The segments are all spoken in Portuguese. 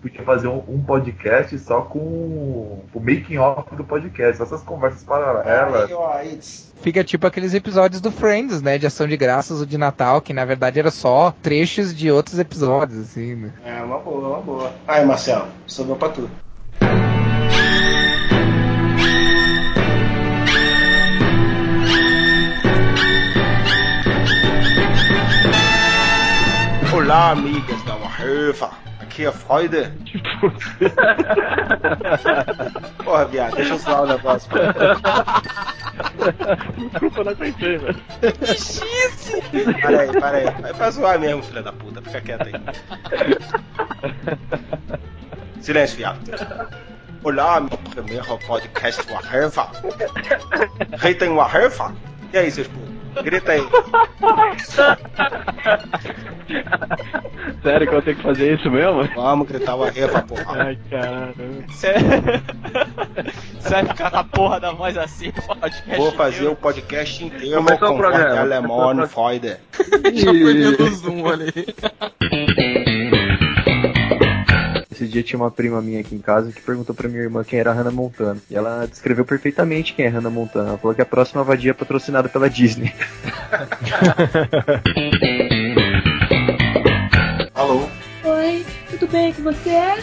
podia fazer um, um, podcast só com o making off do podcast, essas conversas paralelas. Fica tipo aqueles episódios do Friends, né? De ação de graças ou de Natal, que na verdade era só trechos de outros episódios, assim, né? É, uma boa, uma boa. Aí, Marcelo, sobrou pra tu. Olá, amigas da Warhöfer. É Freude. Porra, viado, deixa eu zoar o negócio. Desculpa, não aguentei, velho. Xisse! Para aí, para aí. É pra zoar mesmo, filha da puta. Fica quieto aí. Silêncio, viado. Olá, meu primeiro podcast Warhöfer. Rita em Warhöfer? E aí, seus putos? Grita aí. Sério que eu tenho que fazer isso mesmo? Vamos gritar o arrefa, porra. Ai, caramba. Você vai ficar com a porra da voz assim, podcast Vou fazer o podcast inteiro Começou o com programa. alemão, Freude. Já perdendo o zoom ali. Esse dia tinha uma prima minha aqui em casa que perguntou pra minha irmã quem era a Hannah Montana. E ela descreveu perfeitamente quem é Hannah Montana. Ela falou que a próxima vadia é patrocinada pela Disney. Alô? Oi, tudo bem com você?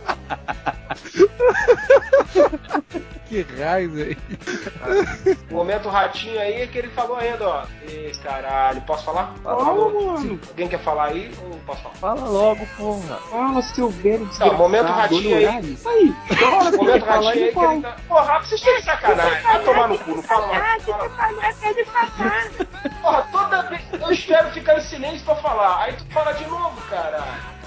Que raio, velho. O momento ratinho aí é que ele falou ainda, ó. Ih, caralho, posso falar? Fala, mano. Alguém quer falar aí ou posso falar? Fala logo, porra. Fala, seu velho Tá, momento ratinho aí. Aí, O momento ratinho aí que ele tá. Porra, vocês estão de sacanagem. Vai tomar no cu, não fala mais. Fala. Porra, toda vez eu espero ficar em silêncio pra falar. Aí tu fala de novo, cara.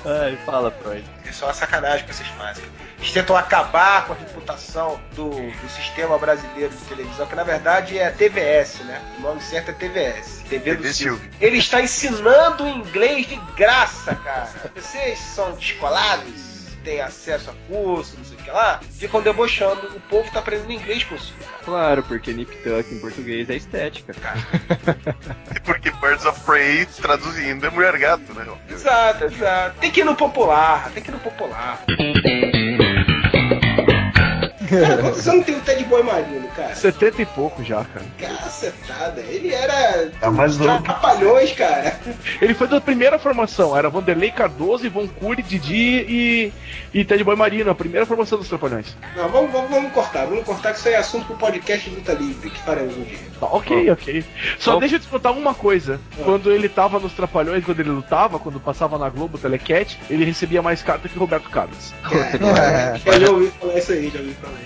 Ai, fala, Freud. É uma sacanagem que vocês fazem. Eles tentam acabar com a reputação do, do sistema brasileiro de televisão, que na verdade é TVS, né? O nome certo é TVS. TV do Silvio. Ele está ensinando inglês de graça, cara. Vocês são descolados, têm acesso a curso, não sei o que lá, ficam debochando. O povo tá aprendendo inglês com isso. Claro, porque Nip Tuck em português é estética. Porque Birds of Prey, traduzindo, é mulher gato, né? Exato, exato. Tem que ir no popular, tem que ir no popular. Cara, você não tem o Ted Boy Marino, cara? 70 e pouco já, cara. Cacetada, ele era. Tá mais louco. Trapalhões, cara. Ele foi da primeira formação, era Vanderlei Cardoso, Ivon Cury, Didi e, e Ted Boy Marino, a primeira formação dos Trapalhões. Não, vamos, vamos, vamos cortar, vamos cortar que isso aí é assunto pro podcast de luta livre que faremos um dia. Tá, ok, ok. Só Bom. deixa eu te contar uma coisa. Quando ele tava nos Trapalhões, quando ele lutava, quando passava na Globo, Telecat, ele recebia mais carta que Roberto Carlos. Eu já ouvi falar isso aí, já ouvi falar isso aí.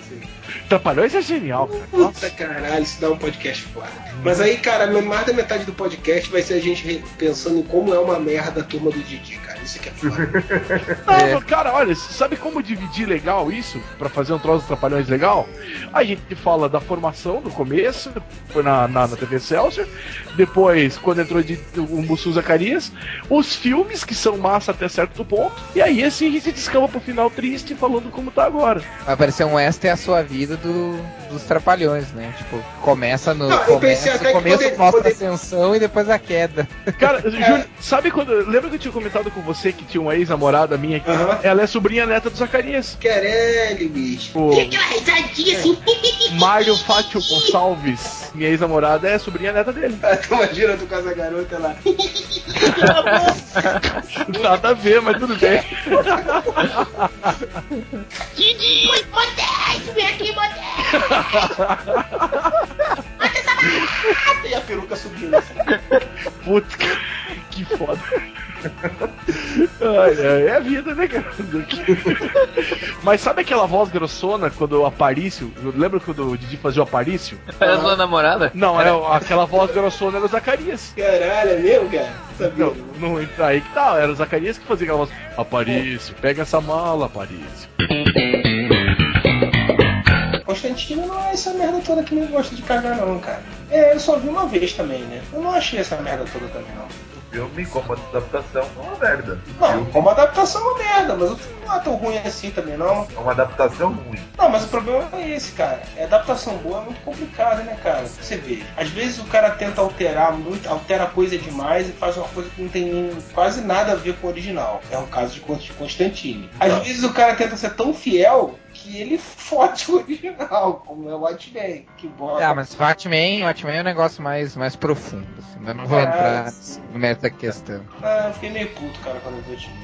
Trapalhões é genial, cara. Puta caralho, isso dá um podcast foda. Mas aí, cara, mais da metade do podcast vai ser a gente pensando em como é uma merda a turma do Didi, que é foda. Não, não, cara, olha, sabe como dividir legal isso? Pra fazer um troço de trapalhões legal? A gente fala da formação no começo, foi na, na, na TV Celsius, depois, quando entrou de, o Mussu Zacarias, os filmes, que são massa até certo ponto, e aí assim a gente descamba pro final triste falando como tá agora. Vai parecer um Esta é a sua vida do, dos trapalhões, né? Tipo, começa no. Não, começa, até começo poder- mostra poder- a ascensão e depois a queda. Cara, Júlio, sabe quando. Lembra que eu tinha comentado com você que tinha uma ex-namorada minha? que Aham. Ela é sobrinha neta do Zacarias. Querelho, bicho. O Mário Fátio Gonçalves, minha ex-namorada, é sobrinha neta dele. Tu imagina tu com essa garota lá. Nada a ver, mas tudo bem. Didi, Modesto, vem aqui, Modesto. E a peruca subindo assim. Putz, que foda. É a vida, né, cara? Mas sabe aquela voz grossona quando o Aparício. Lembra quando o Didi fazia o Aparício? Era sua namorada? Não, é aquela voz grossona era o Zacarias. Caralho, é mesmo, cara? Sabia? Não, não entra aí que tal, era o Zacarias que fazia aquela voz. Aparício, pega essa mala, Aparício. Constantino não é essa merda toda que nem gosta de cagar, não, cara. É, eu só vi uma vez também, né? Eu não achei essa merda toda também, não. Filme, como adaptação, é uma merda. Não, como adaptação é uma merda, mas o filme não é tão ruim assim também, não. É uma adaptação ruim. Não, mas o problema é esse, cara. É adaptação boa é muito complicado, né, cara? Você vê. Às vezes o cara tenta alterar muito, altera coisa demais e faz uma coisa que não tem quase nada a ver com o original. É o caso de Const- Constantine. Às vezes o cara tenta ser tão fiel que ele fode o original, como é o Watchmen. Que bota. Ah, mas o Watchmen, Watchmen é um negócio mais, mais profundo. Assim, eu não vou Ah, entrar sim. no mérito da questão. Ah, eu fiquei meio puto, cara, quando eu vi o Watchmen,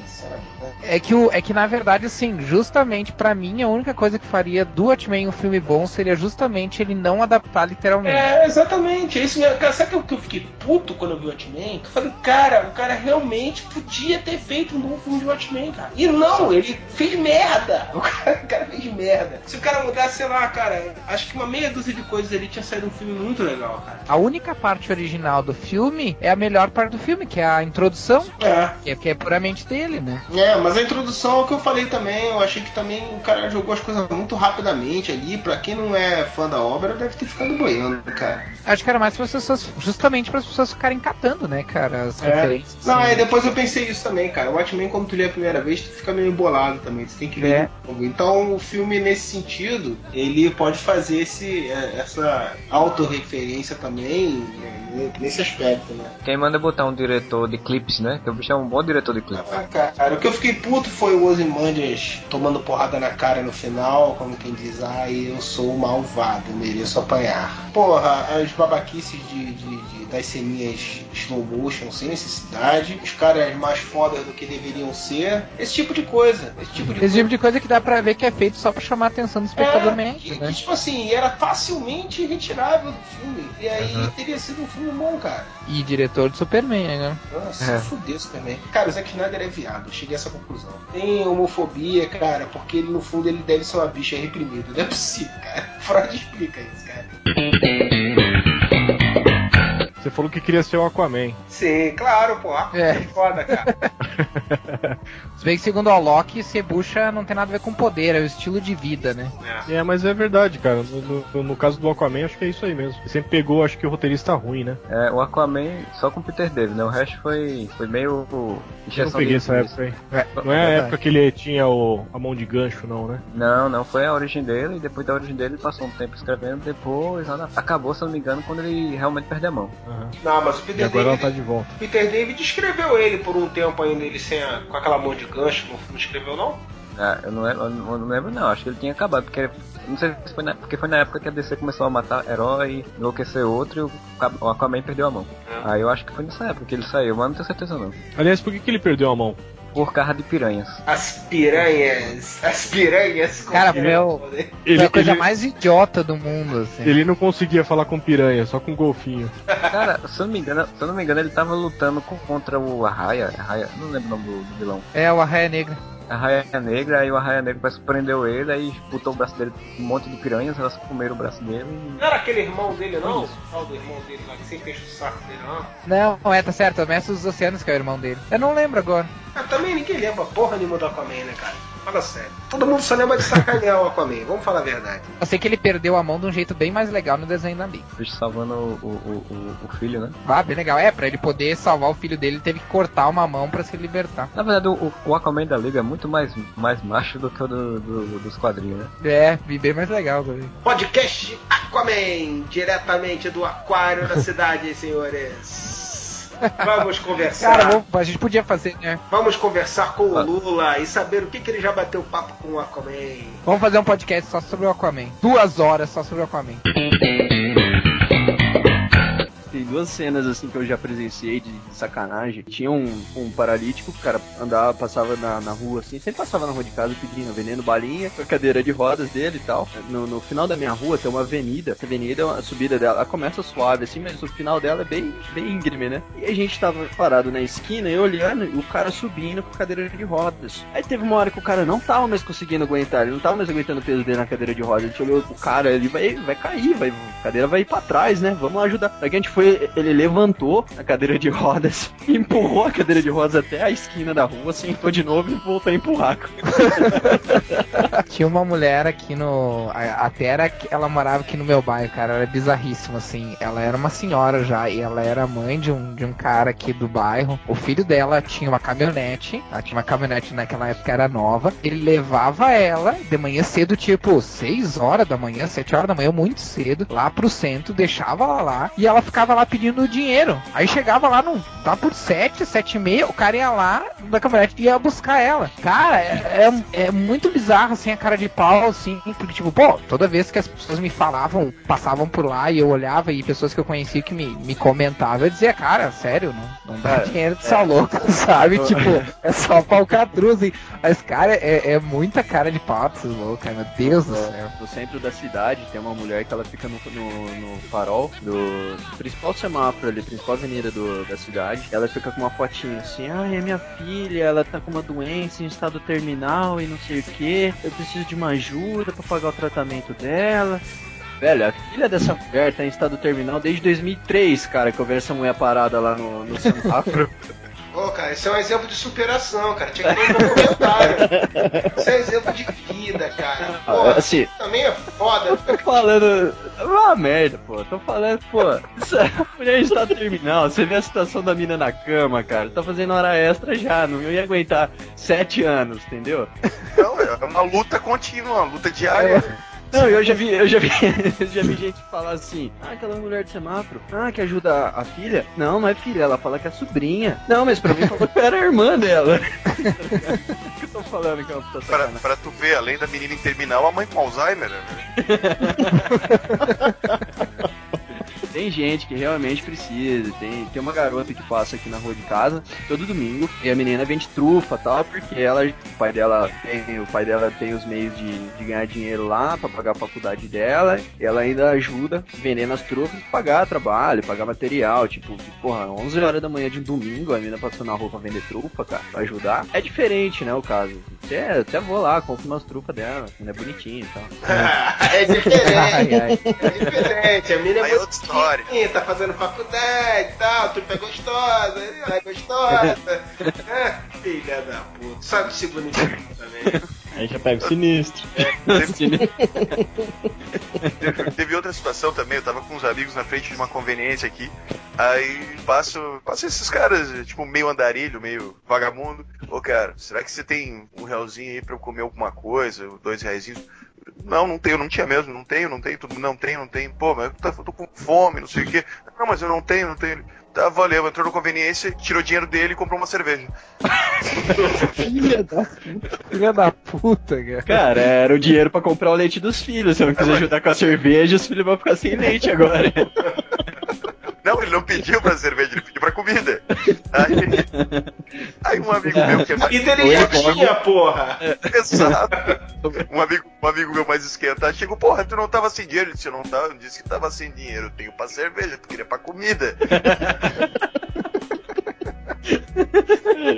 né? É que, o, é que na verdade, assim, justamente pra mim, a única coisa que faria do Watchmen um filme bom seria justamente ele não adaptar literalmente. É, exatamente. É isso. Cara, sabe o que eu fiquei puto quando eu vi o Watchmen? Eu falei, cara, o cara realmente podia ter feito um bom filme de Watchmen, cara. E não, ele fez merda. O cara, o cara fez merda. Se o cara mudasse, sei lá, cara, acho que uma meia dúzia de coisas ali tinha saído um filme muito legal, cara. A única parte original do filme é a melhor parte do filme, que é a introdução, É. que é, que é puramente dele, né? É, mas a introdução é o que eu falei também. Eu achei que também o cara jogou as coisas muito rapidamente ali. Pra quem não é fã da obra, deve ter ficado boiando, cara. Acho que era mais para as pessoas, justamente para as pessoas ficarem catando, né, cara, as É. referências. Não, assim. aí depois eu pensei isso também, cara. O Watchmen, quando tu lê a primeira vez, tu fica meio bolado também. Tu tem que ver É. Então, o filme, nesse sentido, ele pode fazer esse, é, essa autorreferência também é, nesse aspecto, né? Quem manda botar um diretor de clipes, né? Que o bicho é um bom diretor de clipes. Ah, cara, o que eu fiquei puto foi o Ozymandias tomando porrada na cara no final, como quem diz, ai, eu sou malvado, mereço apanhar. Porra, as babaquices de, de- de- das ceninhas slow motion sem necessidade, os caras mais fodas do que deveriam ser, esse tipo de coisa, esse tipo de Esse coisa. tipo de coisa que dá pra ver que é feito só pra chamar a atenção do espectador É, mesmo, e, né? e, tipo assim, era facilmente retirável do filme. E aí teria sido um filme bom, cara. E diretor de Superman, né? Nossa, É. fudeu isso também. Cara, o Zack Snyder é viado, cheguei a essa conclusão. Tem homofobia, cara, porque ele no fundo ele deve ser uma bicha reprimida. Não é possível, cara. Freud explica isso, cara. Falou que queria ser o Aquaman. Sim, claro, pô. É. É foda, cara. Se bem que segundo o Loki, ser bucha não tem nada a ver com poder, é o estilo de vida, né? É. É, mas é verdade, cara. No, no- no caso do Aquaman, acho que é isso aí mesmo. Ele sempre pegou, acho que o roteirista ruim, né? É, o Aquaman só com o Peter David, né? O resto foi, foi meio. Eu não peguei essa época aí. Não é a verdade. época que ele tinha o, a mão de gancho, não, né? Não, não, foi a origem dele, e depois da origem dele ele passou um tempo escrevendo, depois ela acabou, se eu não me engano, quando ele realmente perdeu a mão. Aham. Não, mas o E Peter agora ela David. tá de volta. Peter David escreveu ele por um tempo ainda, ele sem a- com aquela mão de gancho, não, não escreveu não? Ah, eu, não lembro, eu não lembro não, acho que ele tinha acabado, porque não sei se foi na, porque foi na época que a DC começou a matar herói, enlouquecer outro e o Aquaman perdeu a mão. É. Aí eu acho que foi nessa época que ele saiu, mas não tenho certeza não. Aliás, por que, que ele perdeu a mão? Por causa de piranhas. As piranhas. As piranhas. Cara, meu- Ele, é a coisa ele, mais idiota do mundo, assim. ele não conseguia falar com piranha, só com golfinho. Cara, se eu não me engano, se eu não me engano, ele tava lutando contra o Arraia, Arraia, não lembro o nome do, do vilão. É, o Arraia Negra. Arraia Negra, aí o Arraia Negra parece que prendeu ele, aí botou o braço dele um monte de piranhas, elas comeram o braço dele e Não era aquele irmão dele, não? O tal do irmão dele lá que sempre enche o saco dele, não? Não, é, tá certo, é o Mestre dos Oceanos que é o irmão dele. Eu não lembro agora. Ah, também ninguém lembra porra nenhuma do Aquaman, né, cara? Fala sério. Todo mundo só lembra de sacanear o Aquaman, vamos falar a verdade. Eu sei que ele perdeu a mão de um jeito bem mais legal no desenho da Liga. o bicho salvando o, o, o, o filho, né? Ah, bem legal. É, pra ele poder salvar o filho dele, ele teve que cortar uma mão pra se libertar. Na verdade, o, o Aquaman da Liga é muito mais, mais macho do que o do, do- dos quadrinhos, né? É, bem mais legal também. Podcast Aquaman, diretamente do aquário da cidade, senhores. Vamos conversar. Cara, vamos- a gente podia fazer, né? Vamos conversar com o. Lula e saber o que, que ele já bateu papo com o Aquaman. Vamos fazer um podcast só sobre o Aquaman. Duas horas só sobre o Aquaman. Duas cenas assim que eu já presenciei de, sacanagem. Tinha um, um paralítico, o cara andava, passava na, na rua assim, sempre passava na rua de casa pedindo vendendo balinha com a cadeira de rodas dele e tal. No, no final da minha rua tem uma avenida. Essa avenida, a subida dela ela começa suave assim, mas o final dela é bem, bem íngreme, né? E a gente tava parado na esquina e olhando o cara subindo com a cadeira de rodas. Aí teve uma hora que o cara não tava mais conseguindo aguentar, ele não tava mais aguentando o peso dele na cadeira de rodas. A gente olhou o cara, ele vai, vai cair, vai, a cadeira vai ir pra trás, né? Vamos ajudar. Aí a gente foi ele, levantou a cadeira de rodas, empurrou a cadeira de rodas até a esquina da rua, sentou de novo e voltou a empurrar. Tinha uma mulher aqui no. Até era. Ela morava aqui no meu bairro, cara. Era bizarríssima, assim. Ela era uma senhora já. E ela era mãe de um, de um cara aqui do bairro. O filho dela tinha uma caminhonete. Ela tinha uma caminhonete naquela época era nova. Ele levava ela de manhã cedo, tipo 6 horas da manhã, 7 horas da manhã, muito cedo, lá pro centro, deixava ela lá. E ela ficava lá pedindo dinheiro. Aí chegava lá, no, lá por 7, 7 e meia, o cara ia lá da caminhonete e ia buscar ela. Cara, é, é, é muito bizarro, assim, a cara de pau, assim, porque, tipo, pô, toda vez que as pessoas me falavam, passavam por lá e eu olhava e pessoas que eu conhecia que me, me comentavam, eu dizia, cara, sério, não, não dá dinheiro de ser louco, sabe? Tipo, é só falcatruz, assim. Mas, cara, é, é muita cara de pau desses loucos, meu Deus do céu. No centro da cidade tem uma mulher que ela fica no, no, no farol do principal semáforo ali, principal avenida do, da cidade. Ela fica com uma fotinha assim, ai, é minha filha, ela tá com uma doença em estado terminal e não sei o que, eu preciso de uma ajuda pra pagar o tratamento dela. Velho, a filha dessa mulher tá em estado terminal desde 2003, cara, que eu vejo essa mulher parada lá no, no semáforo. Pô, cara, isso é um exemplo de superação, cara. Tinha que ter um documentário. Isso é exemplo de vida, cara. Pô, assim, também é foda. tô falando. É uma merda, pô. Tô falando, pô. Isso é mulher em estado terminal. Você vê a situação da mina na cama, cara. Tá fazendo hora extra já. Não ia aguentar sete anos, entendeu? Não, é uma luta contínua, uma luta diária. Não, eu já vi, eu já vi, eu já vi gente falar assim, ah, aquela mulher de semáforo, ah, que ajuda a, filha? Não, não é filha, ela fala que é sobrinha. Não, mas pra mim falou que era a irmã dela. O que eu tô falando que é uma puta Pra, pra tu ver, além da menina em terminal, a mãe com Alzheimer. né? Tem gente que realmente precisa. Tem, tem uma garota que passa aqui na rua de casa todo domingo e a menina vende trufa e tal, porque ela, o pai dela tem, o pai dela tem os meios de, de ganhar dinheiro lá pra pagar a faculdade dela. E ela ainda ajuda vendendo as trufas pra pagar trabalho, pagar material. Tipo, porra, 11 horas da manhã de um domingo a menina passando na rua pra vender trufa, cara, pra ajudar. É diferente, né, o caso. Até, até vou lá, compro umas trufas dela, ainda é bonitinha e tal. é diferente. Ai, ai. É diferente. A mina é é outra história. Bonitinha, tá fazendo faculdade e tal, tu é gostosa, ela é gostosa. É, filha da puta. Só de segundo também. Aí já pega o sinistro. Teve, teve- teve outra situação também, eu tava com uns amigos na frente de uma conveniência aqui, aí passo, passo esses caras, tipo, meio andarilho, meio vagabundo. Ô cara, será que você tem um realzinho aí pra eu comer alguma coisa, dois reais? Não, não tenho, não tinha mesmo, não tenho, não tenho, tudo, não tenho, não tenho. Pô, mas eu tô, eu tô com fome, não sei o quê. Não, mas eu não tenho, não tenho. Tá, valeu, entrou na conveniência, tirou o dinheiro dele e comprou uma cerveja. Filha da puta. Filha da puta, cara. Cara, era o dinheiro pra comprar o leite dos filhos. Se eu não quiser ajudar com a cerveja, os filhos vão ficar sem leite agora. Não, ele não pediu pra cerveja, ele pediu pra comida. Aí, aí um amigo meu que é mais. E dele tinha, porra. Exato. Um amigo, um amigo meu mais esquentado chegou, porra, tu não tava sem dinheiro? Ele disse, eu não tava, eu disse que tava sem dinheiro, eu tenho pra cerveja, tu queria pra comida.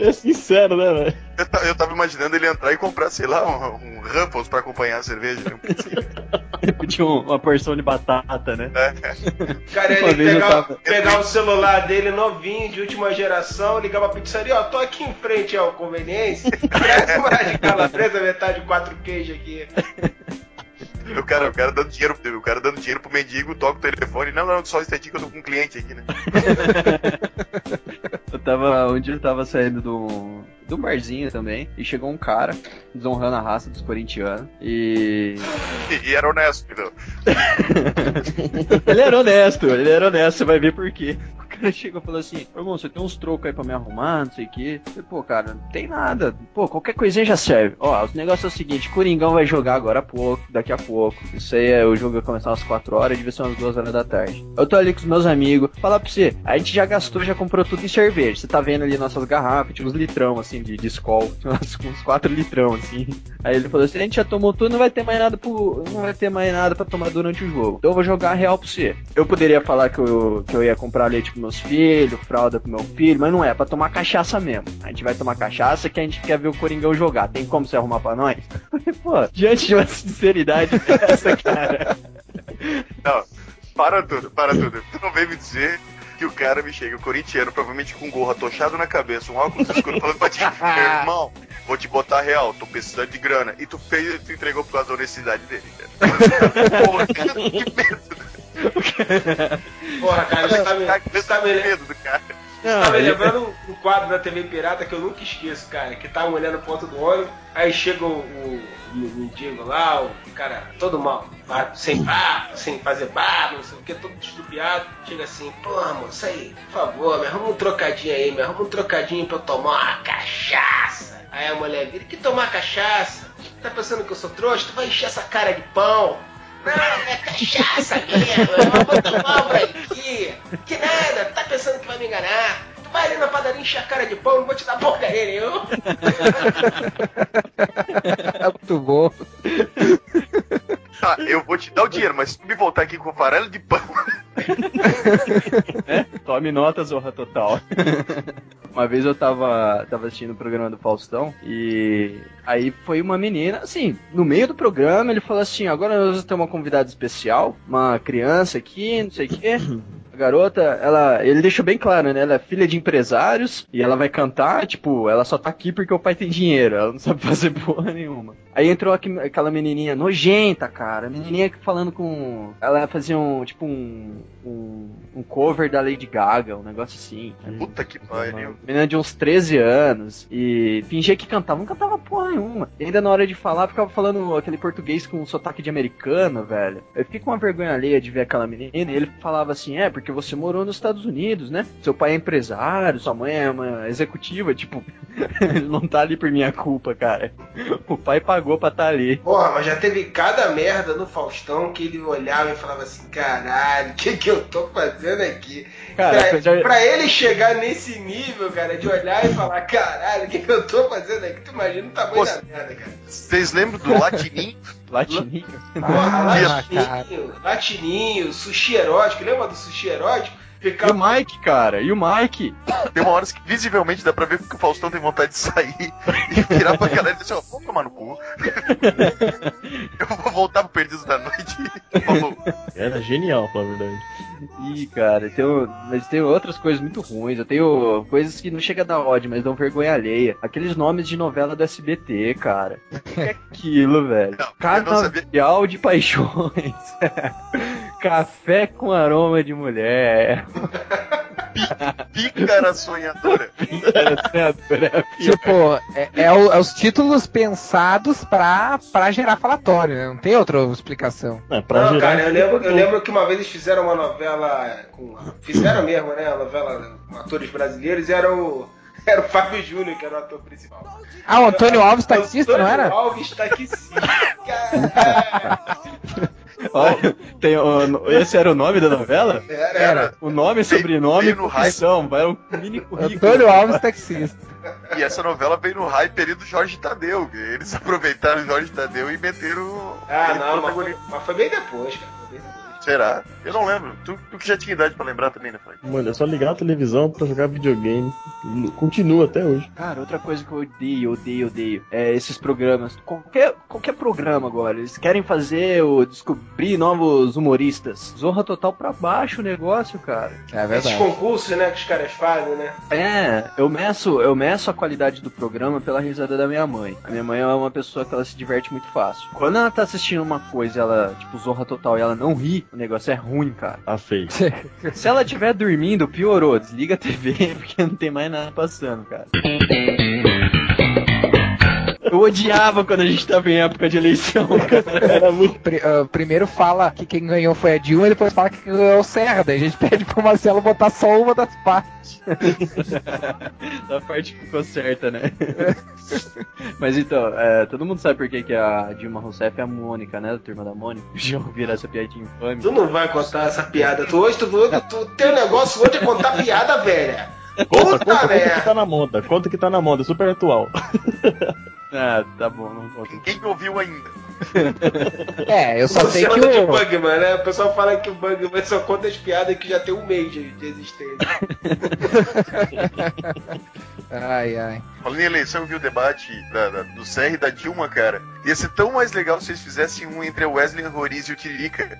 É sincero, né, velho? Eu, eu tava imaginando ele entrar e comprar, sei lá, um, um Ruffles pra acompanhar a cerveja. né? Pediu um- uma porção de batata, né? É. Cara, ele pegar, tava- pegar o celular dele novinho, de última geração, ligar pra pizzaria, ó, tô aqui em frente ao conveniência, traz uma de calabresa, metade de quatro queijos aqui. O cara, o cara dando dinheiro, o cara dando dinheiro pro mendigo, toca o telefone. Não, não, só instantinho que eu tô com um cliente aqui, né? Eu tava. Um dia eu tava saindo do. Do barzinho também, e chegou um cara desonrando a raça dos corintianos. E. E, era honesto, entendeu? ele era honesto, ele era honesto, você vai ver por quê. Cara chegou e falou assim: irmão, você tem uns trocos aí pra me arrumar, não sei o quê. Eu falei, pô, cara, não tem nada. Pô, qualquer coisinha já serve. Ó, o negócio é o seguinte: Coringão vai jogar agora há pouco, daqui a pouco. Isso aí é o jogo vai começar às 4 horas, devia ser umas 2 horas da tarde. Eu tô ali com os meus amigos, falar pra você, a gente já gastou, já comprou tudo em cerveja. Você tá vendo ali nossas garrafas, tinha uns litrão assim de, de Skol, uns, uns 4 litrão assim. Aí ele falou assim: a gente já tomou tudo, não vai ter mais nada pro. Não vai ter mais nada pra tomar durante o jogo. Então eu vou jogar real pra você. Eu poderia falar que eu, que eu ia comprar leite pros meus filhos, fralda pro meu filho, mas não é, é pra tomar cachaça mesmo. A gente vai tomar cachaça que a gente quer ver o Coringão jogar. Tem como você arrumar pra nós? Pô, diante de uma sinceridade dessa, cara. Não, para tudo, para tudo. Tu não vem me dizer que o cara me chega, o corintiano, provavelmente com um gorro atochado na cabeça, um óculos escuro, falando pra ti, meu irmão, vou te botar real, tô precisando de grana. E tu fez, tu entregou por causa da honestidade dele, cara. Porra, que medo. Porra, cara, você tá me, você tá me, medo do cara. você tá me lembrando um quadro da TV Pirata que eu nunca esqueço, cara. Que tá olhando pro ponto do olho, aí chega o, o, o mendigo lá, o cara todo mal, sem barba, sem fazer barba, não sei o que, todo estupiado. Chega assim, porra, moça aí, por favor, me arruma um trocadinho aí, me arruma um trocadinho pra eu tomar uma cachaça. Aí a mulher vira, que tomar cachaça? Tá pensando que eu sou trouxa? Tu vai encher essa cara de pão. Não, é cachaça mesmo, eu vou tomar uma aqui. Que nada, tá pensando que vai me enganar? Tu vai ali na padaria encher a cara de pão, não vou te dar porcaria nenhuma. É muito bom. Tá, eu vou te dar o dinheiro, mas se tu me voltar aqui com farelo de pão. É? Tome nota, Zorra Total. Uma vez eu tava, tava assistindo o programa do Faustão e aí foi uma menina, assim, no meio do programa ele falou assim, agora nós vamos ter uma convidada especial, uma criança aqui, não sei o quê. A garota, ela, ele deixou bem claro, né? Ela é filha de empresários e ela vai cantar, tipo, ela só tá aqui porque o pai tem dinheiro, ela não sabe fazer porra nenhuma. Aí entrou aquela menininha nojenta, cara, menininha falando com, ela fazia um, tipo, um, um, um cover da Lady Gaga, um negócio assim. Puta que pariu. Menina de uns 13 anos e fingia que cantava, não cantava porra nenhuma. E ainda na hora de falar, ficava falando aquele português com um sotaque de americano, velho. Eu fiquei com uma vergonha alheia de ver aquela menina e ele falava assim: é, porque você morou nos Estados Unidos, né? Seu pai é empresário, sua mãe é uma executiva, tipo, ele não tá ali por minha culpa, cara. O pai pagou pra tá ali. Porra, mas já teve cada merda no Faustão que ele olhava e falava assim, caralho, o que que eu tô fazendo aqui? Cara, pra, eu já- pra ele chegar nesse nível, cara, de olhar e falar, caralho, o que que eu tô fazendo aqui? Tu imagina o tamanho Pô, da merda, cara. Vocês lembram do Latininho? Latininho. Porra, Ah, cara. latininho, latininho, sushi erótico, lembra do sushi erótico? E o. Mike, cara, e o Mike? Tem uma hora que visivelmente dá pra ver que o Faustão tem vontade de sair e virar pra galera e dizer, ó, vamos tomar no cu. Eu vou voltar pro Perdidos da Noite. Falou. Era genial, pra falar a verdade. Ih, cara, tem, mas tem outras coisas muito ruins. Eu tenho coisas que não chega a dar ódio, mas dão vergonha alheia. Aqueles nomes de novela do SBT, cara. O que é aquilo, velho? Não. Canavial de paixões. Café com aroma de mulher. Pícara sonhadora. Tipo, é, é o- é os títulos pensados pra, pra gerar falatório, né? Não tem outra explicação. É, pra Não, gerar. cara, eu lembro, eu lembro que uma vez eles fizeram uma novela com. Fizeram mesmo, né? Uma novela com atores brasileiros e era o. Era o Fábio Júnior, que era o ator principal. Ah, o Antônio Alves taxista, não era? Antônio Alves taxista. Olha, tem o- esse era o nome da novela? Era, Era. O nome, sobrenome e profissão. Vai um mini currículo. Antônio Alves taxista. E essa novela veio no hype ali do Jorge Tadeu. Eles aproveitaram o Jorge Tadeu e meteram. Ah, não, mas foi, mas foi bem depois, cara. Será? Eu não lembro. Tu, tu que já tinha idade pra lembrar também, né, Frank? Mano, é só ligar a televisão pra jogar videogame. Continua até hoje. Cara, outra coisa que eu odeio, odeio, odeio é esses programas. Qualquer, qualquer programa agora, eles querem fazer o descobrir novos humoristas. Zorra total pra baixo o negócio, cara. É Esses concursos, né, que os caras fazem, né? É, eu meço, eu meço a qualidade do programa pela risada da minha mãe. A minha mãe é uma pessoa que ela se diverte muito fácil. Quando ela tá assistindo uma coisa, e ela, tipo, zorra total e ela não ri, o negócio é ruim, cara. Tá feio. Se ela estiver dormindo, piorou. Desliga a TV porque não tem mais nada passando, cara. Eu odiava quando a gente tava em época de eleição, cara. Era muito. Ah, primeiro fala que quem ganhou foi a Dilma e depois fala que quem ganhou é o Serra. Daí a gente pede pro Marcelo botar só uma das partes. da parte que ficou certa, né? Mas então, é, todo mundo sabe por que, que a Dilma Rousseff é a Mônica, né? Da turma da Mônica. Já ouviram essa piadinha infame? Tu não vai contar essa piada. Tu hoje, tu, tu, tu teu negócio hoje é contar piada, velha. Conta, Puta conta, conta que tá na moda. Conta que tá na moda, super atual. Ah, tá bom, não. Quem que ouviu ainda? É, eu só sei que Luciano de o. Bugman, né? O pessoal fala que o Bugman só conta as piadas que já tem um mês de existência. Ai, ai. Falando em eleição, eu vi o debate da- da- do CR e da Dilma, cara. Ia ser tão mais legal se eles fizessem um entre o Wesley Roriz e o Tiririca.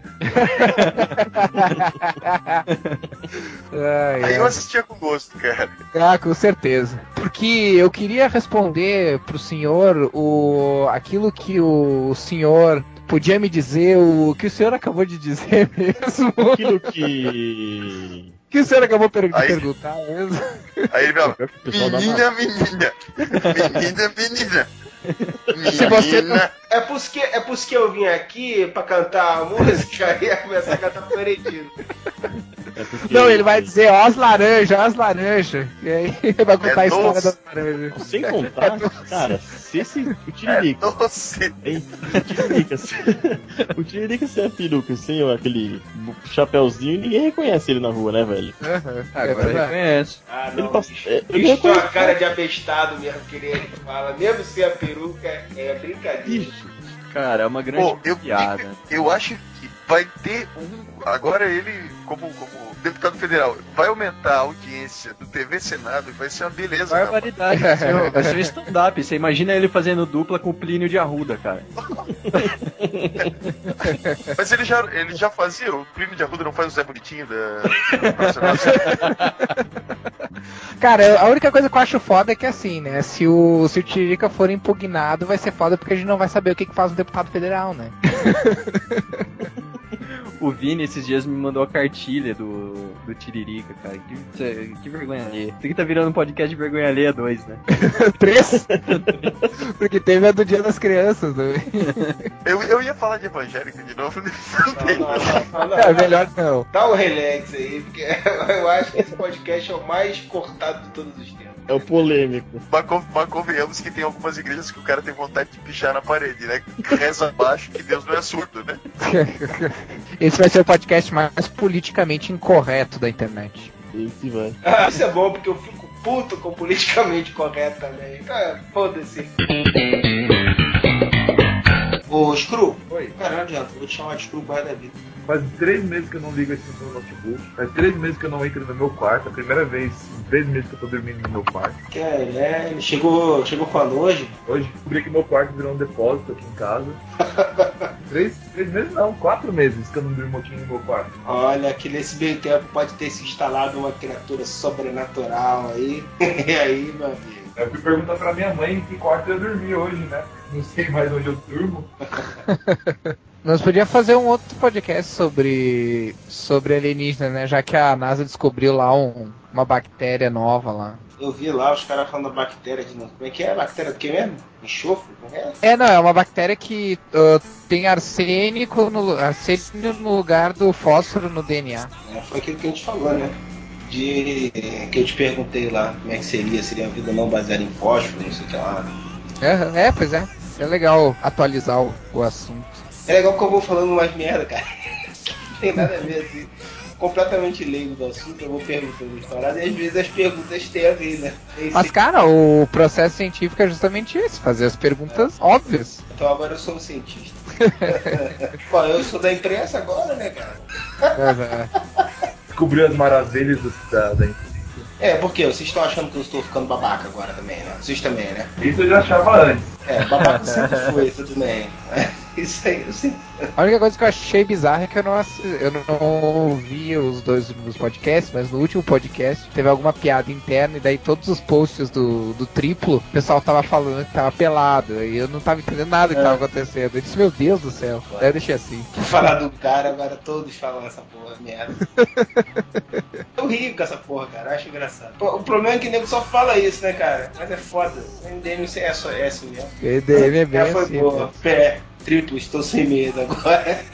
ai, Aí eu assistia com gosto, cara. Ah, com certeza. Porque eu queria responder pro senhor o aquilo que o senhor podia me dizer, o que o senhor acabou de dizer mesmo. Aquilo que. Que o senhor acabou per- de Aí- perguntar mesmo. Aí ele fala, menina, menina, menina, menina. Se você. É por isso que, é por isso que eu vim aqui pra cantar a música e começar a cantar Florentino. É porque- Não, ele vai dizer, ó as laranjas, ó as laranjas. E aí ele vai contar a história doce. das laranjas. Sem contar, cara, se esse. O É Tiririca. doce. Hein? O Tiririca, se, o Tiririca sem a peruca, sem aquele chapéuzinho, ninguém reconhece ele na rua, né, velho? É Agora verdade. reconhece. Ah, Ele não. passa- bicho. é, ele Bicho tem uma reconhece- cara de abestado mesmo que ele fala. Mesmo sem a peruca, é brincadeira. Ixi, Cara, é uma grande Pô, eu, piada. eu acho que vai ter um. Agora ele, como, como deputado federal, vai aumentar a audiência do TV Senado e vai ser uma beleza. Barbaridade. Vai ser um- vai ser um stand-up. Você imagina ele fazendo dupla com o Plínio de Arruda, cara. Mas ele já, ele já fazia, o primo de Arruda não faz o Zé Bonitinho da. Cara, a única coisa que eu acho foda é que assim, né? Se o, se o Tiririca for impugnado, vai ser foda porque a gente não vai saber o que, que faz um deputado federal, né? O Vini esses dias me mandou a cartilha do, do Tiririca, cara. Que, que vergonha alheia. Isso aqui tá virando um podcast de vergonha alheia 2, né? Três? porque teve a do Dia das Crianças também. Eu, eu ia falar de evangélica de novo, né? não. Não, não, não, não, É melhor não. Dá um relax aí, porque eu acho que esse podcast é o mais cortado de todos os tempos. É o polêmico. Mas, con- mas convenhamos que tem algumas igrejas que o cara tem vontade de pichar na parede, né? Reza abaixo que Deus não é surdo, né? Esse vai ser o podcast mais politicamente incorreto da internet. Esse vai. Ah, isso é bom, porque eu fico puto com politicamente correto também. Ah, foda-se. Ô, Screw. Oi. Cara, não adianta, eu vou te chamar de resto da vida. Faz três meses que eu não ligo esse meu notebook. Faz três meses que eu não entro no meu quarto. É a primeira vez em três meses que eu tô dormindo no meu quarto. Que é, né? Ele chegou, chegou quando hoje? Hoje descobri que meu quarto virou um depósito aqui em casa. três, três meses não, quatro meses que eu não durmo aqui no meu quarto. Olha, que nesse meio tempo pode ter se instalado uma criatura sobrenatural aí. e aí, meu amigo. Eu fui perguntar pra minha mãe em que quarto eu dormi hoje, né? Não sei mais onde eu durmo. Nós podíamos fazer um outro podcast sobre, sobre alienígena, né? Já que a NASA descobriu lá um- uma bactéria nova lá. Eu vi lá os caras falando da bactéria de novo. Como é que é? Bactéria do que mesmo? Enxofre? Como é? É, não, é uma bactéria que ah, tem arsênico no, arsênico no lugar do fósforo no DNA. É, foi aquilo que a gente falou, né? De que eu te perguntei lá como é que seria, seria a vida não baseada em fósforo, não sei o que lá. É, é, pois é. É legal atualizar o, o assunto. É legal que eu vou falando mais merda, cara. Não tem nada a ver assim. Completamente leigo do assunto, eu vou perguntando as paradas e às vezes as perguntas têm a ver, né? Tem Mas, esse- cara, o processo científico é justamente esse, fazer as perguntas óbvias. Então agora eu sou um cientista. Pô, eu sou da imprensa agora, né, cara? É, Descobriu as maravilhas do- da, da É, porque vocês estão achando que eu estou ficando babaca agora também, né? Vocês também, né? Isso eu já achava antes. É, babaca sempre foi, tudo bem. Isso aí, eu sempre. A única coisa que eu achei bizarra é que eu não, eu não ouvi os dois últimos podcasts, mas no último podcast teve alguma piada interna e daí todos os posts do, do triplo, o pessoal tava falando que tava pelado e eu não tava entendendo nada que tava acontecendo. Eu disse, meu Deus do céu. Daí eu deixei assim. Falar do cara, agora todos falam essa porra, merda. Eu rio com essa porra, cara, eu acho engraçado. O problema é que o nego só fala isso, né, cara? Mas é foda. MDM é só é assim mesmo. EDM é bem Já foi assim. boa. né? Pé, triplo, estou sem medo agora.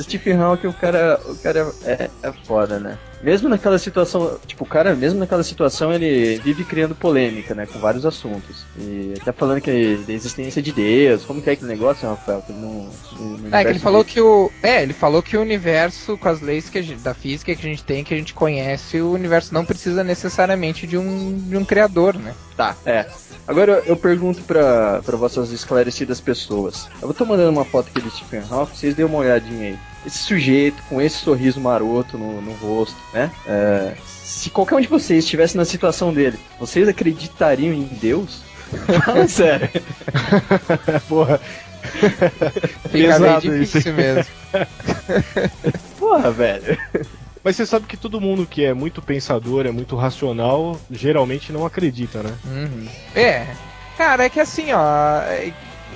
Stephen Hawking, o cara, o cara é, é foda, né? Mesmo naquela situação, tipo, o cara, mesmo naquela situação, ele vive criando polêmica, né? Com vários assuntos. E até falando que da existência de Deus, como que é aquele negócio, Rafael? Que no, no É, que ele falou que o. É, ele falou que o universo, com as leis que a gente- da física que a gente tem, que a gente conhece, o universo não precisa necessariamente de um, de um criador, né? Tá, é. Agora eu pergunto pra vossas esclarecidas pessoas. Eu tô mandando uma foto aqui do Stephen Hawking, vocês dêem uma olhadinha aí. Esse sujeito com esse sorriso maroto no, no rosto, né? É, se qualquer um de vocês estivesse na situação dele, vocês acreditariam em Deus? Fala sério. Porra. Fica bem isso, mesmo. Porra, velho. Mas você sabe que todo mundo que é muito pensador, é muito racional, geralmente não acredita, né? Uhum. É. Cara, é que assim, ó.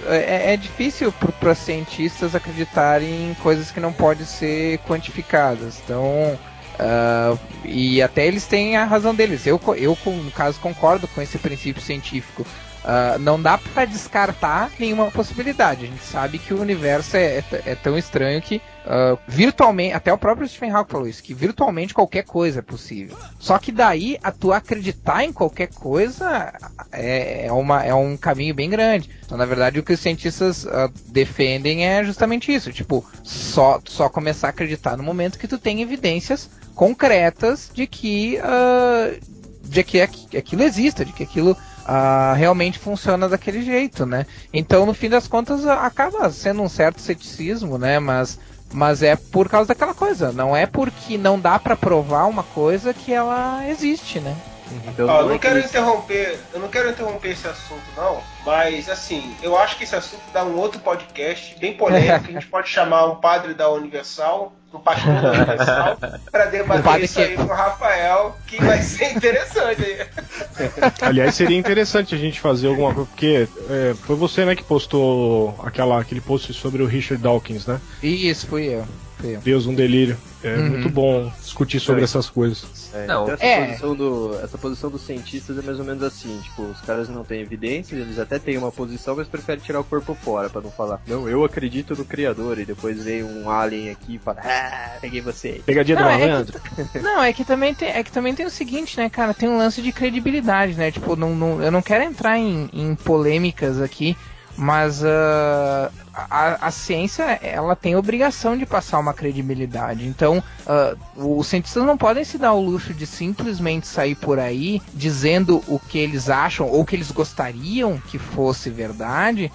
É, é- é difícil para cientistas acreditarem em coisas que não podem ser quantificadas. Então. ah, e até eles têm a razão deles. Eu, eu no caso, concordo com esse princípio científico. Ah, não dá para descartar nenhuma possibilidade. A gente sabe que o universo é, é é tão estranho que ah, virtualmente, até o próprio Stephen Hawking falou isso, que virtualmente qualquer coisa é possível. Só que daí a tu acreditar em qualquer coisa é, é, uma, é um caminho bem grande. Então, na verdade, o que os cientistas ah, defendem é justamente isso. Tipo, só, só começar a acreditar no momento que tu tem evidências concretas de que, ah, de que aqu- aquilo exista, de que aquilo ah, realmente funciona daquele jeito, né? Então, no fim das contas, acaba sendo um certo ceticismo, né? Mas, mas é por causa daquela coisa. Não é porque não dá pra provar uma coisa que ela existe, né? Então, Ó, não não é quero que- interromper, eu não quero interromper esse assunto não, mas assim, eu acho que esse assunto dá um outro podcast bem polêmico, a gente pode chamar um padre da Universal, um pastor da Universal, para Um debater padre isso que- aí com o Rafael, que vai ser interessante aí. Aliás, seria interessante a gente fazer alguma coisa, porque é, foi você, né, que postou aquela, aquele post sobre o Richard Dawkins, né? Isso, fui eu. Deus, um delírio. É Uhum. muito bom discutir sobre essas coisas. É, Não, então essa, é. posição do, essa posição dos cientistas é mais ou menos assim, tipo, os caras não têm evidências, eles até têm uma posição, mas preferem tirar o corpo fora pra não falar, não, eu acredito no criador, e depois vem um alien aqui e fala, ah, peguei você. Pegadinha do Não, é que- malandro. Não, é que também tem, é que também tem o seguinte, né, cara? Tem um lance de credibilidade, né? Tipo, não, não- eu não quero entrar em, em polêmicas aqui, mas ah, a, a ciência ela tem obrigação de passar uma credibilidade. Então, ah, os cientistas não podem se dar o luxo de simplesmente sair por aí dizendo o que eles acham ou que eles gostariam que fosse verdade.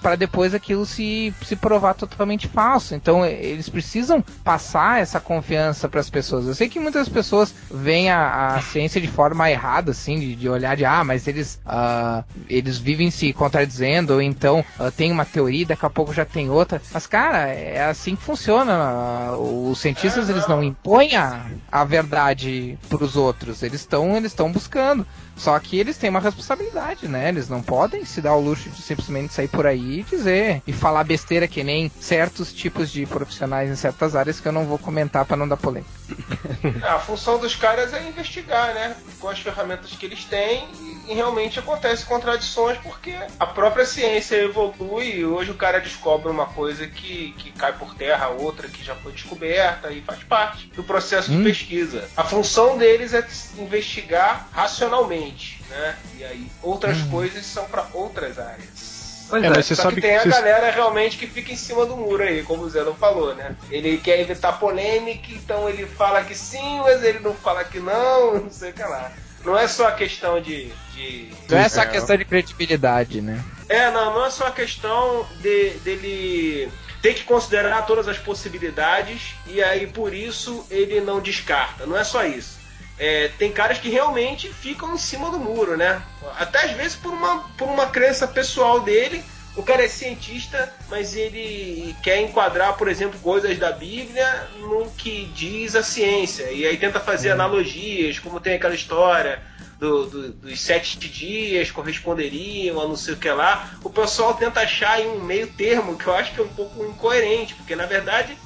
Para depois aquilo se, se provar totalmente falso. Então eles precisam passar essa confiança para as pessoas. Eu sei que muitas pessoas veem a, a ciência de forma errada, assim, de, de olhar de ah, mas eles ah, eles vivem se contradizendo ou então ah, tem uma teoria, daqui a pouco já tem outra. Mas cara, é assim que funciona. Ah, Os cientistas eles não impõem a, a verdade para os outros. Eles estão eles estão buscando. Só que eles têm uma responsabilidade, né? Eles não podem se dar o luxo de simplesmente sair por aí e dizer e falar besteira que nem certos tipos de profissionais em certas áreas que eu não vou comentar para não dar polêmica. A função dos caras é investigar, né? Com as ferramentas que eles têm e, realmente acontecem contradições porque a própria ciência evolui e hoje o cara descobre uma coisa que, que cai por terra, outra que já foi descoberta e faz parte do processo de Hum. pesquisa. A função deles é investigar racionalmente, né? E aí outras coisas são para outras áreas. Pois É, é. mas você Só sabe que tem a você- galera realmente que fica em cima do muro aí, como o Zé não falou, né? Ele quer evitar polêmica, então ele fala que sim, mas ele não fala que não, não sei o que lá. Não é só a questão de. de Não é só questão de credibilidade, né? é, não, não é só a questão de, dele ter que considerar todas as possibilidades e aí por isso ele não descarta. Não é só isso. É, tem caras que realmente ficam em cima do muro, né? Até às vezes por uma, por uma crença pessoal dele. O cara é cientista, mas ele quer enquadrar, por exemplo, coisas da Bíblia no que diz a ciência. E aí tenta fazer analogias, como tem aquela história do- do- dos sete dias corresponderiam a não sei o que lá. O pessoal tenta achar aí um meio termo que eu acho que é um pouco incoerente, porque na verdade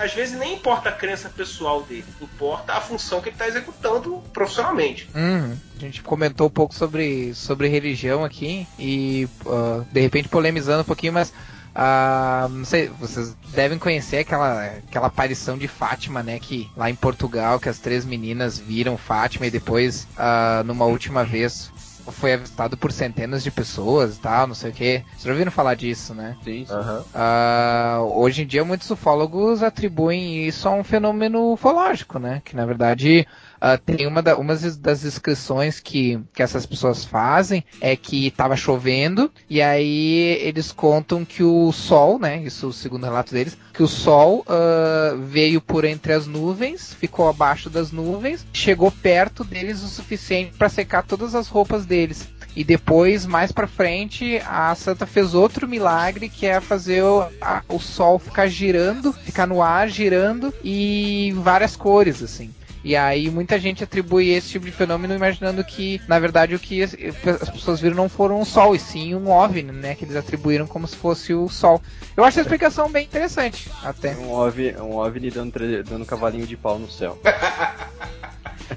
às vezes nem importa a crença pessoal dele, importa a função que ele está executando profissionalmente. Uhum. A gente comentou um pouco sobre, sobre religião aqui e ah, de repente polemizando um pouquinho, mas ah, não sei, vocês devem conhecer aquela, aquela aparição de Fátima, né? Que lá em Portugal, que as três meninas viram Fátima e depois, ah, numa última vez, foi avistado por centenas de pessoas e tal, não sei o que. Vocês já ouviram falar disso, né? Sim, sim. Ah, hoje em dia muitos ufólogos atribuem isso a um fenômeno ufológico, né? Que na verdade ah, tem uma, da, das descrições que, que essas pessoas fazem é que tava chovendo e aí eles contam que o sol, né? Isso segundo o relato deles, que o sol ah, veio por entre as nuvens, ficou abaixo das nuvens, chegou perto deles o suficiente para secar todas as roupas deles. E depois, mais pra frente, a Santa fez outro milagre que é fazer o, a- o sol ficar girando, ficar no ar girando e várias cores, assim. E aí muita gente atribui esse tipo de fenômeno imaginando que, na verdade, o que as, as pessoas viram não foram um sol, e sim um OVNI, né? Que eles atribuíram como se fosse o sol. Eu acho a explicação bem interessante, até. Um OVNI, um OVNI dando, dando cavalinho de pau no céu.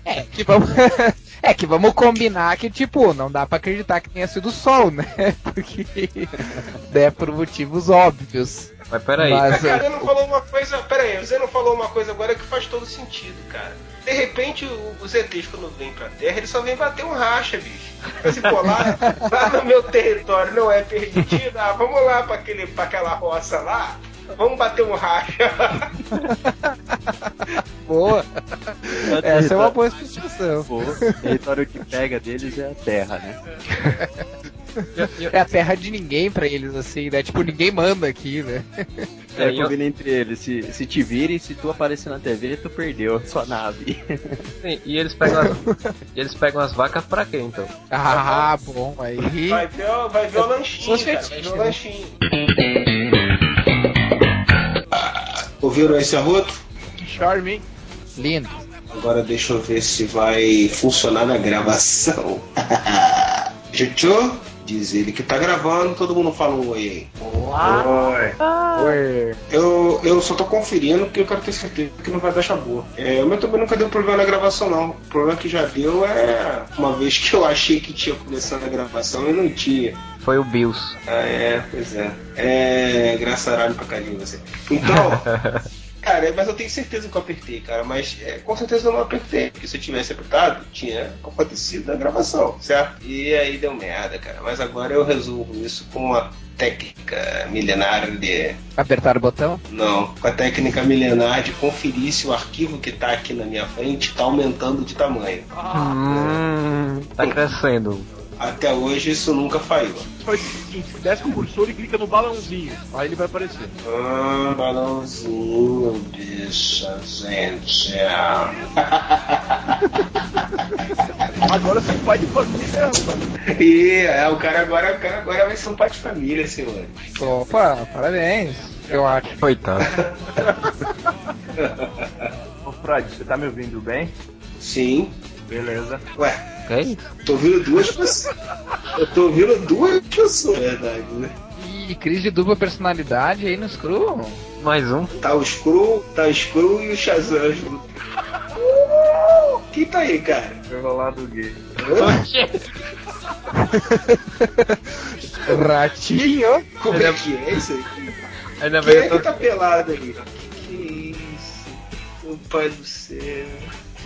É, que vamos, é que vamos combinar que, tipo, não dá pra acreditar que tenha sido o sol, né? Porque é por motivos óbvios. Mas peraí. Mas, Mas, cara, você não falou uma coisa. Pera aí, você não falou uma coisa agora que faz todo sentido, cara. De repente, o- os ETs, quando vêm pra Terra, eles só vêm bater um racha, bicho. Se pô, lá, lá no meu território não é permitido, ah, vamos lá pra, aquele, pra aquela roça lá, vamos bater um racha. Boa. Essa é uma boa explicação. Pô, o território que pega deles é a terra, né? É a terra de ninguém pra eles, assim, né? Tipo, ninguém manda aqui, né? É, e eu- combina entre eles. Se, se te virem, se tu aparecer na TV, tu perdeu a sua nave. Sim, e eles pegam as, e eles pegam as vacas pra quê, então? Ah, bom, aí. Vai ver, o- vai ver o lanchinho, cara, vai ver o lanchinho. Ouviram esse arroto? Que charme, hein? Lindo. Agora deixa eu ver se vai funcionar na gravação. Chuchu, diz ele que tá gravando, todo mundo fala um oi. Oi. Ué. Eu, eu só tô conferindo porque eu quero ter certeza que não vai dar chabu. É, o meu também nunca deu problema na gravação, não. O problema que já deu é uma vez que eu achei que tinha começado a gravação e não tinha. Foi o Bills. Ah, é, pois é. É, graçaralho pra carinho você. Então, cara, mas eu tenho certeza que eu apertei, cara, mas é, com certeza eu não apertei, porque se eu tivesse apertado, tinha acontecido a gravação, certo? E aí deu merda, cara, mas agora eu resolvo isso com uma técnica milenar de. Apertar o botão? Não, com a técnica milenar de conferir se o arquivo que tá aqui na minha frente tá aumentando de tamanho. Hum, tá crescendo. Até hoje isso nunca falhou. Faz o seguinte, desce o cursor e clica no balãozinho. Aí ele vai aparecer. Ah, balãozinho, bicha, gente. Agora você é pai de família, rapaz. E é, o cara agora, o cara agora vai ser um pai de família, senhor. Opa, parabéns. Eu acho. Coitado. Ô, Freud, você tá me ouvindo bem? Sim. Beleza. Ué, Isso? tô ouvindo duas pessoas. Eu tô ouvindo duas pessoas, verdade, né? Ih, crise de dupla personalidade aí no Screw. Mais um. Tá o Screw, tá o Screw e o Shazam junto. Uh, Quem tá aí, cara? Enrolado gay. Ratinho. Como é que é isso aí? Ainda Quem é tô... que tá pelado aí? Que que é isso? Meu pai do céu.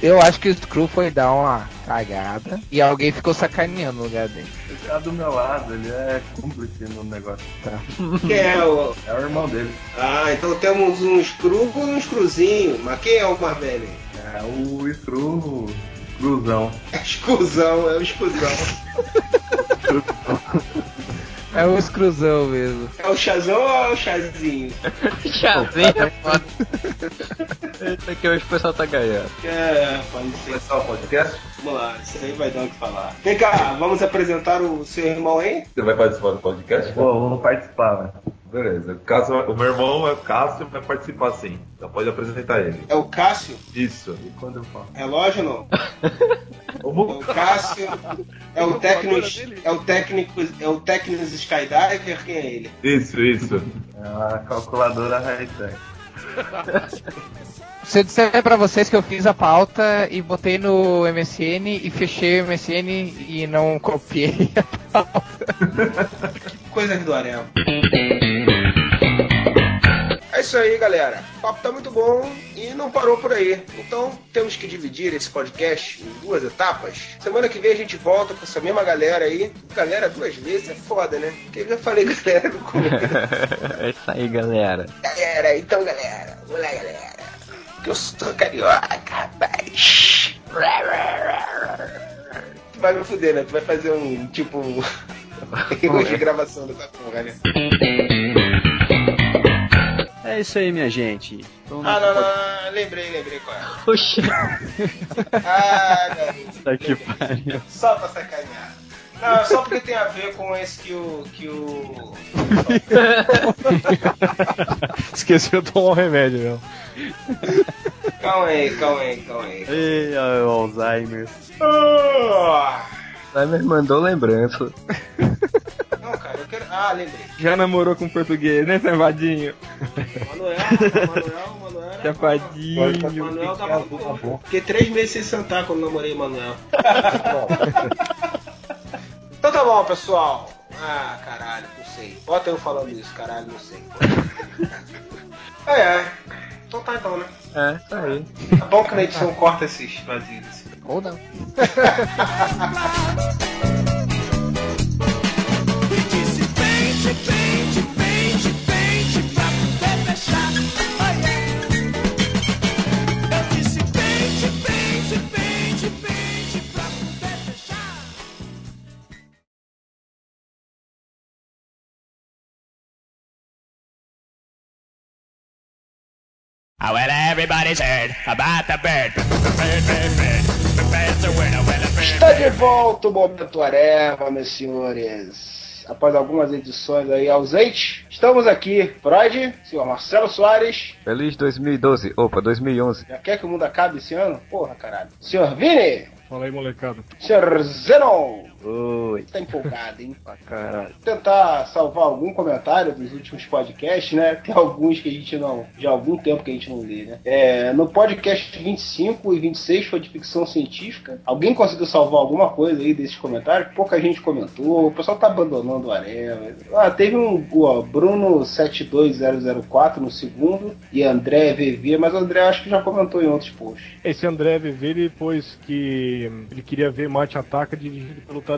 Eu acho que o Screw foi dar uma cagada e alguém ficou sacaneando no lugar dele. Ele tá do meu lado, ele é cúmplice no negócio. Quem é o. É o irmão dele. Ah, então temos um Screw e um Screwzinho. Mas quem é o mais velho? É o Screw Cruzão. É o Screwzão, é o Screwzão. É o Screwzão mesmo. É o Chazão ou é o Chazinho? Chazinho, é foda. Eita, que hoje o pessoal tá ganhando. É, pode ser. O podcast? Vamos lá, isso aí vai dar o que falar. Vem cá, vamos apresentar o seu irmão aí? Você vai participar do podcast? Vou, vou participar, né? Beleza. O, Cássio, o meu irmão é o Cássio, vai participar sim. Então pode apresentar ele. É o Cássio? Isso. E quando eu falo? Relógio não? É o Cássio, é o técnico, é o técnico, é o técnico Skydiver, quem é ele? Isso, isso. É a calculadora high-tech. Se eu disser pra vocês que eu fiz a pauta e botei no MSN e fechei o MSN e não copiei a pauta. Coisa do Areva. É isso aí, galera. O papo tá muito bom e não parou por aí. Então temos que dividir esse podcast em duas etapas. Semana que vem a gente volta com essa mesma galera aí. Galera duas vezes é foda, né? Porque eu já falei galera no começo. é isso aí, galera. galera, então galera. Vamos lá, galera. Que eu sou carioca, rapaz. Tu vai me fuder, né? Tu vai fazer um, tipo, de gravação dessa porra, né? É isso aí, minha gente. Então, Ah, não, não, não, lembrei, lembrei qual é. Oxi. Ah, garoto. Tá que pariu. Só pra sacanear. Não, só porque tem a ver com esse que o. que o. Esqueceu de tomar um remédio, meu. Calma aí, calma aí, calma aí. Ei, Alzheimer. Ah! Timer mandou lembrança. Quero. Ah, lembrei. Já namorou com português, né, Safadinho? Manuel, Manuel, Manuel. era- Safadinho. Manuel tava bom. Fiquei três meses sem sentar quando namorei Manuel. então tá bom, pessoal. Ah, caralho, não sei. Bota eu falando isso, caralho, não sei. É, é. Então tá então, né? É, tá aí. Tá bom que na edição corta esses vazios. Ou não. well, everybody's heard about the bird. Bird, bird, bird. Está de volta o Momento Areva, meus senhores. Após algumas edições aí ausentes, estamos aqui. Freud, senhor Marcelo Soares. Feliz 2012. Opa, 2011. Já quer que o mundo acabe esse ano? Porra, caralho. Senhor Vini. Fala aí, molecada. Senhor Zenon. Oi. Tá empolgado, hein? Pra caralho. Tentar salvar algum comentário dos últimos podcasts, né? Tem alguns que a gente não. Já há algum tempo que a gente não lê, né? É, no podcast 25 e 26 foi de ficção científica. Alguém conseguiu salvar alguma coisa aí desses comentários? Pouca gente comentou. O pessoal tá abandonando o Areva. Ah, teve um. Ó, Bruno 72004 no segundo e André VV, mas o André acho que já comentou em outros posts. Esse André VV, ele pôs que ele queria ver Mate Ataca dirigido pelo Tarantino.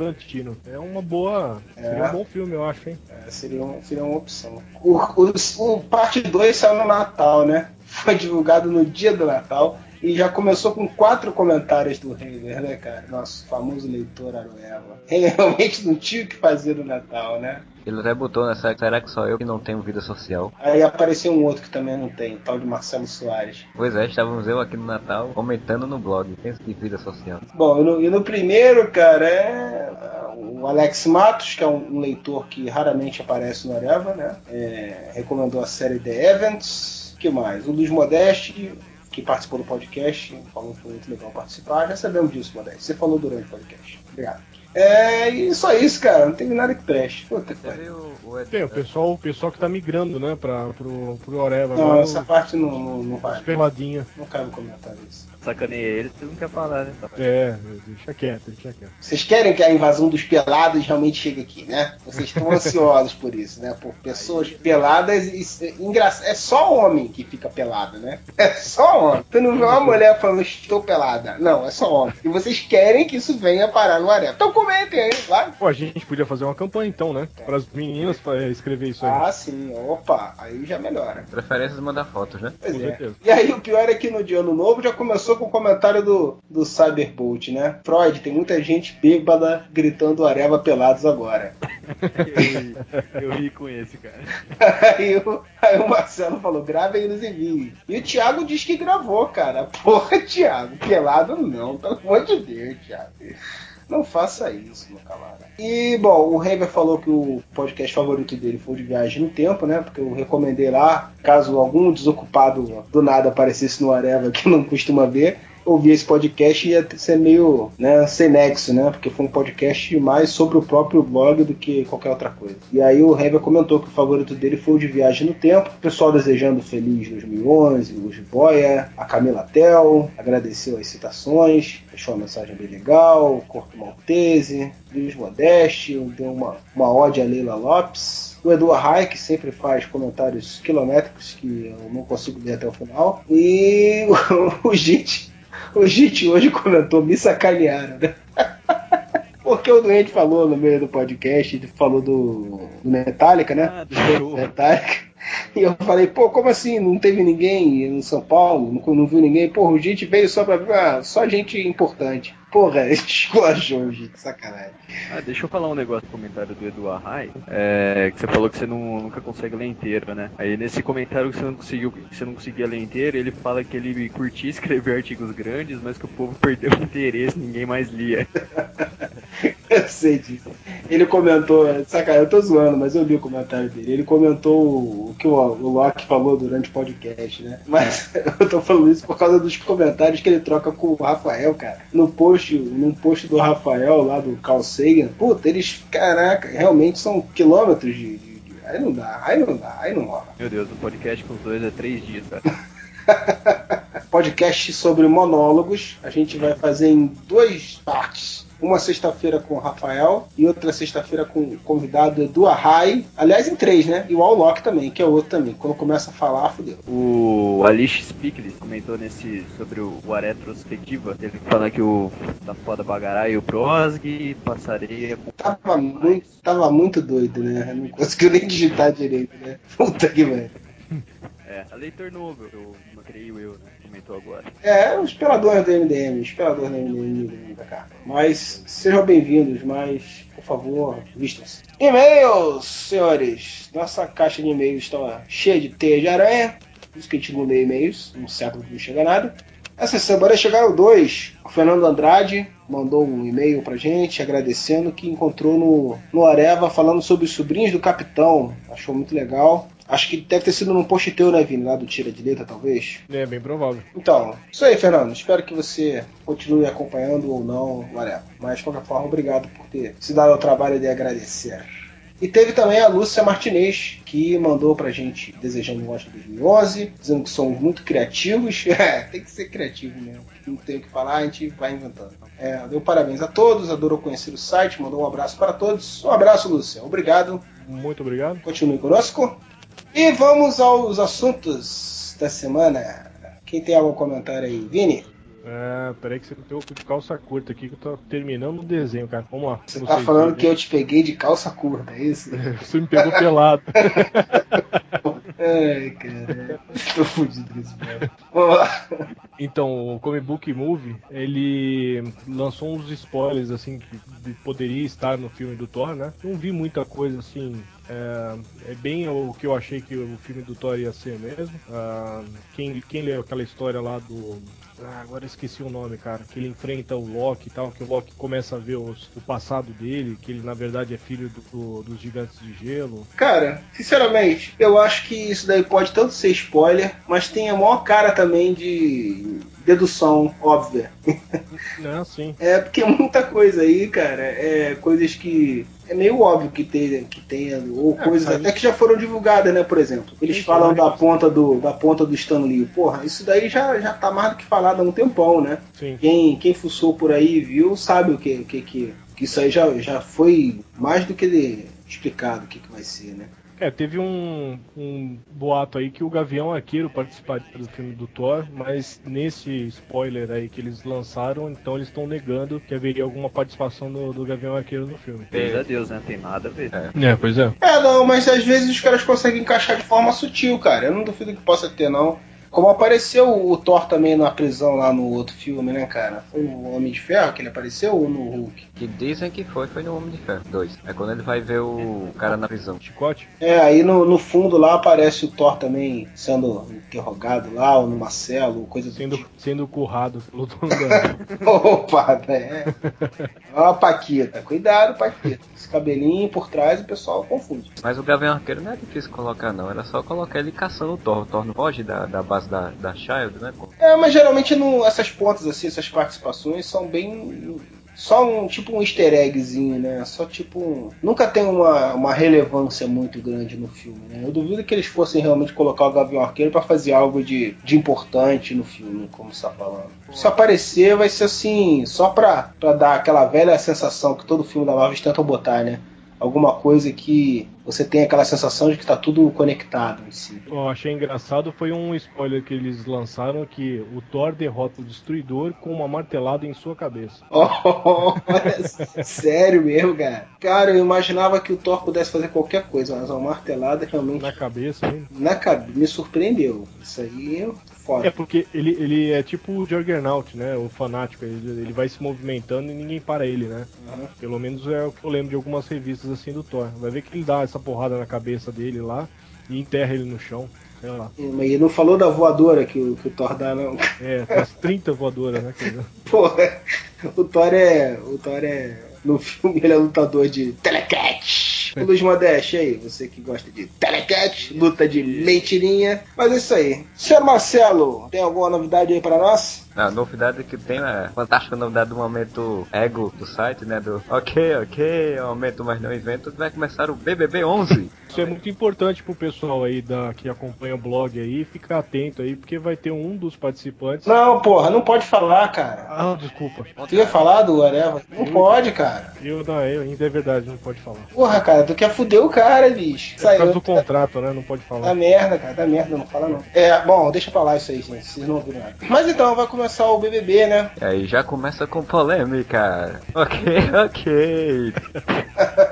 É uma boa. Seria um bom filme, eu acho, hein? É, seria, um- seria uma opção. O, o, o parte 2 saiu no Natal, né? Foi divulgado no dia do Natal. E já começou com quatro comentários do Heiler, né, cara? Nosso famoso leitor Arueva. Realmente não tinha o que fazer no Natal, né? Ele até botou nessa. Será que só eu que não tenho vida social? Aí apareceu um outro que também não tem, o tal de Marcelo Soares. Pois é, estávamos eu aqui no Natal comentando no blog. Pensa que vida social. Bom, e no, e no primeiro, cara, é o Alex Matos, que é um, um leitor que raramente aparece no Areva, né? É, recomendou a série The Events. que mais? O Luiz Modeste, que participou do podcast, falou que foi muito legal participar. Já sabemos disso, Modeste. Você falou durante o podcast. Obrigado. É, e só isso, cara. Não teve nada que preste. Puta que pariu. Tem, o pessoal, o pessoal que tá migrando, né, pra, pro, pro Oreva. Não, essa parte não, não, não vai. peladinha. Não cabe comentar isso. Sacaneia ele, você não quer falar, né? É, deixa quieto, deixa quieto. Vocês querem que a invasão dos pelados realmente chegue aqui, né? Vocês estão ansiosos por isso, né? Por pessoas peladas. e- e- engra- É só homem que fica pelado, né? É só homem. Tu não vê uma mulher falando estou pelada. Não, é só homem. E vocês querem que isso venha parar no arena. Então comentem aí, claro. Pô, a gente podia fazer uma campanha então, né? Para as meninas pra escrever isso aí. Ah, sim. Opa, aí já melhora. Preferências mandar fotos, né? Pois Com é. certeza. E aí o pior é que no dia ano novo já começou com o comentário do, do Cyberbolt, né? Freud, tem muita gente bêbada gritando Areva pelados agora. Eu ri, eu ri com esse, cara. Aí o, aí o Marcelo falou, grave aí nos envios. E o Thiago diz que gravou, cara. Porra, Thiago, pelado não, pelo amor de Deus, Thiago. Não faça isso, meu camarada. E, bom, o Heber falou que o podcast favorito dele foi o de Viagem no Tempo, né? Porque eu recomendei lá, caso algum desocupado do nada aparecesse no Areva que não costuma ver, ouvir esse podcast ia ser meio, né, sem nexo, né? Porque foi um podcast mais sobre o próprio blog do que qualquer outra coisa. E aí o Heber comentou que o favorito dele foi o de Viagem no Tempo. O pessoal desejando feliz 2011, o Boia, a Camila Tel, agradeceu as citações, deixou uma mensagem bem legal, o Corto Maltese, Luiz Modeste, deu uma, uma ode a Leila Lopes. O Edu Arrai, que sempre faz comentários quilométricos que eu não consigo ler até o final. E o, o o Git hoje comentou, me sacanearam, né? Porque o doente falou no meio do podcast, ele falou do, do Metallica, né? Ah, do. Metallica. E eu falei, pô, como assim? Não teve ninguém em São Paulo? Não, não viu ninguém? Porra, o gente veio só pra ver, ah, só gente importante. Porra, esculachou, gente, sacanagem. Ah, deixa eu falar um negócio no comentário do Edu Arrai. É, que você falou que você não, nunca consegue ler inteiro, né? Aí nesse comentário que você não conseguiu, que você não conseguia ler inteiro, ele fala que ele curtia escrever artigos grandes, mas que o povo perdeu o interesse, ninguém mais lia. Eu sei disso. Ele comentou, sacanagem, eu tô zoando, mas eu li o comentário dele. Ele comentou o que o, o Loki falou durante o podcast, né? Mas eu tô falando isso por causa dos comentários que ele troca com o Rafael, cara. No post, num post do Rafael lá do Carl Sagan, puta, eles, caraca, realmente são quilômetros de. de- de- aí não dá, aí não dá, aí não rola. Meu Deus, um podcast com os dois é três dias, cara. podcast sobre monólogos. A gente vai fazer em duas partes. Uma sexta-feira com o Rafael e outra sexta-feira com o convidado Edu Arrai. Aliás, em três, né? E o Allock também, que é outro também. Quando começa a falar, fodeu. O Alice Spickles comentou nesse sobre o, o retrospectiva. Ele fala que o da foda Bagarai e o Prosg passaria Tava muito, tava muito doido, né? Não conseguiu nem digitar direito, né? Puta que merda. É, a leitor novo, eu não creio eu, né? Comentou agora. É, os peladores do MDM, os peladores do MDM da cá. Mas sejam bem-vindos, mas, por favor, vistam-se. E-mails, senhores. Nossa caixa de e-mails está cheia de teia de aranha. Por isso que a gente não lê e-mails, um século que não chega nada. Essa semana chegaram dois. O Fernando Andrade mandou um e-mail pra gente agradecendo que encontrou no, no Areva falando sobre os sobrinhos do capitão. Achou muito legal. Acho que deve ter sido num post teu, né, Vini? Lá do Tira de Letra, talvez. É bem provável. Então, isso aí, Fernando. Espero que você continue acompanhando ou não, whatever. Mas, de qualquer forma, obrigado por ter se dado ao trabalho de agradecer. E teve também a Lúcia Martinez, que mandou pra gente desejando um ótimo 2011, dizendo que somos muito criativos. É, tem que ser criativo mesmo. Não tem o que falar, a gente vai inventando. É, deu parabéns a todos, adorou conhecer o site, mandou um abraço para todos. Um abraço, Lúcia. Obrigado. Muito obrigado. Continue conosco. E vamos aos assuntos da semana. Quem tem algum comentário aí? Vini? É, peraí que você tem de calça curta aqui que eu tô terminando o desenho, cara. Vamos lá. Você tá falando que eu te peguei de calça curta, é isso? Você me pegou pelado. Ai, cara. Tô fudido com esse. Então, o Comic Book Movie, ele lançou uns spoilers, assim, que de- poderia estar no filme do Thor, né? Não vi muita coisa, assim, é, é bem o que eu achei que o filme do Thor ia ser mesmo. Ah, quem, quem leu aquela história lá do... Ah, agora eu esqueci o nome, cara. Que ele enfrenta o Loki e tal, que o Loki começa a ver os- o passado dele, que ele, na verdade, é filho do- do- dos gigantes de gelo. Cara, sinceramente, eu acho que isso daí pode tanto ser spoiler, mas tem a maior cara também de dedução óbvia. Não, sim. É porque muita coisa aí, cara, é coisas que é meio óbvio que tenha, que tenha ou É, coisas até que já foram divulgadas, né? Por exemplo, eles Sim, falam da ponta do da ponta do Stan Lee. Porra, isso daí já, já tá mais do que falado há um tempão, né? Sim. Quem, quem fuçou por aí e viu sabe o que que, que, que isso aí já, já foi mais do que explicado o que, que vai ser, né? É, teve um, um boato aí que o Gavião Arqueiro participaria do filme do Thor, mas nesse spoiler aí que eles lançaram, então eles estão negando que haveria alguma participação do, do Gavião Arqueiro no filme. Graças a Deus, né? Tem nada a ver. É, pois é. É, não, mas às vezes os caras conseguem encaixar de forma sutil, cara. Eu não duvido que possa ter, não. Como apareceu o Thor também na prisão lá no outro filme, né, cara? Foi no Homem de Ferro que ele apareceu ou no Hulk? Que dizem que foi, foi no Homem de Ferro 2. É quando ele vai ver o cara na prisão. Chicote? É, aí no, no fundo lá aparece o Thor também sendo interrogado lá, ou no Marcelo, coisa do Sendo, sendo currado pelo dono da... tipo. Opa, né? Ó, Paquita. Cuidado, Paquita. Esse cabelinho por trás o pessoal confunde. Mas o Gavião Arqueiro não é difícil colocar, não. Era só colocar ele caçando o Thor. O Thor não foge da, da base da, da Child, né? É, mas geralmente não, essas pontas assim, essas participações são bem. Só um tipo um easter eggzinho, né? Só tipo um. Nunca tem uma, uma relevância muito grande no filme, né? Eu duvido que eles fossem realmente colocar o Gavião Arqueiro pra fazer algo de, de importante no filme, como você tá falando. Se aparecer, vai ser assim, só pra, pra dar aquela velha sensação que todo filme da Marvel tentam botar, né? alguma coisa que você tem aquela sensação de que está tudo conectado em si. Eu achei engraçado foi um spoiler que eles lançaram que o Thor derrota o Destruidor com uma martelada em sua cabeça. Oh, sério mesmo, cara? Cara, eu imaginava que o Thor pudesse fazer qualquer coisa, mas uma martelada realmente. Na cabeça, hein? Na cabeça. Me surpreendeu. Isso aí é foda. É porque ele, ele é tipo o Juggernaut, né? O fanático. Ele, ele vai se movimentando e ninguém para ele, né? Uhum. Pelo menos é o que eu lembro de algumas revistas assim do Thor. Vai ver que ele dá essa porrada na cabeça dele lá e enterra ele no chão. Sei lá. Mas ele não falou da voadora que o, que o Thor dá, não. É, as 30 voadoras, né? Porra, o Thor é. O Thor é. No filme ele é lutador de telecat. Luiz Modeste, aí, você que gosta de telecat, luta de mentirinha. Mas é isso aí. Senhor Marcelo, tem alguma novidade aí pra nós? A novidade que tem é a fantástica novidade do momento ego do site, né? Do ok, ok, aumento, mas não invento, que vai começar o BBB 11. Isso é muito importante pro pessoal aí da, que acompanha o blog aí, ficar atento aí, porque vai ter um dos participantes. Não, porra, não pode falar, cara. Ah, desculpa. Tu ia falar do Areva? Não pode, cara. Eu não, eu ainda é verdade, não pode falar. Porra, cara, tu quer fuder o cara, bicho. É por causa do contrato, né? Não pode falar. merda, cara, dá merda, não fala não. É, bom, deixa pra lá isso aí, gente, vocês não ouviram nada. Mas então, vai começar o BBB, né? E aí já começa com polêmica. Ok, ok.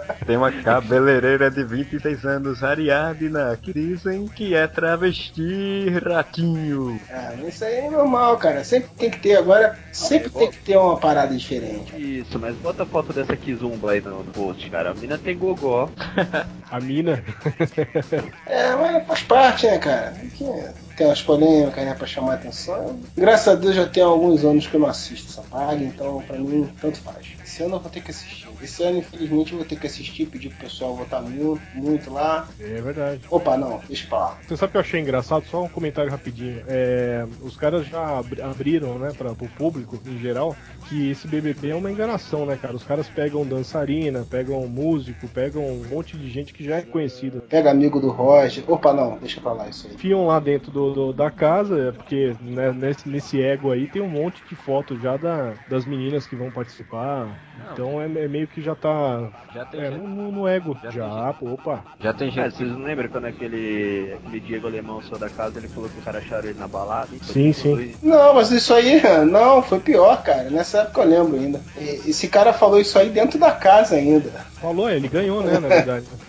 Tem uma cabeleireira de 26 anos, Ariadna, que dizem que é travesti ratinho. Ah, isso aí é normal, cara. Sempre tem que ter agora, sempre tem que ter uma parada diferente. Isso, mas bota a foto dessa Kizumba aí no, post, cara. A mina tem gogó. A mina. É, mas faz parte, né, cara? Tem que- Tem umas polêmicas, né, pra chamar a atenção. Graças a Deus já tem alguns anos que eu não assisto essa paga, então pra mim, tanto faz. Esse ano eu vou ter que assistir. Esse ano, infelizmente, eu vou ter que assistir, pedir pro pessoal votar muito, muito lá. É verdade. Opa, não, deixa pra lá. Você sabe o que eu achei engraçado? Só um comentário rapidinho. É, os caras já abri- abriram, né, para o público em geral, que esse BBB é uma enganação, né, cara? Os caras pegam dançarina, pegam músico, pegam um monte de gente que já é conhecida. Pega amigo do Roger. Opa, não, deixa pra lá isso aí. Enfiam lá dentro do, do- da casa, é porque né, nesse, nesse ego aí tem um monte de fotos já da- das meninas que vão participar. Então é, é meio que já tá Já tem é, gente- no, no ego. Já Já, pô, opa. Já tem gente vocês não lembram quando aquele, aquele Diego Alemão saiu da casa ele falou que os caras acharam ele na balada? Sim, sim. dois- Não, mas isso aí, não, foi pior, cara. Nessa época eu lembro ainda. E- Esse cara falou isso aí dentro da casa ainda. Falou, ele ganhou, né, na verdade.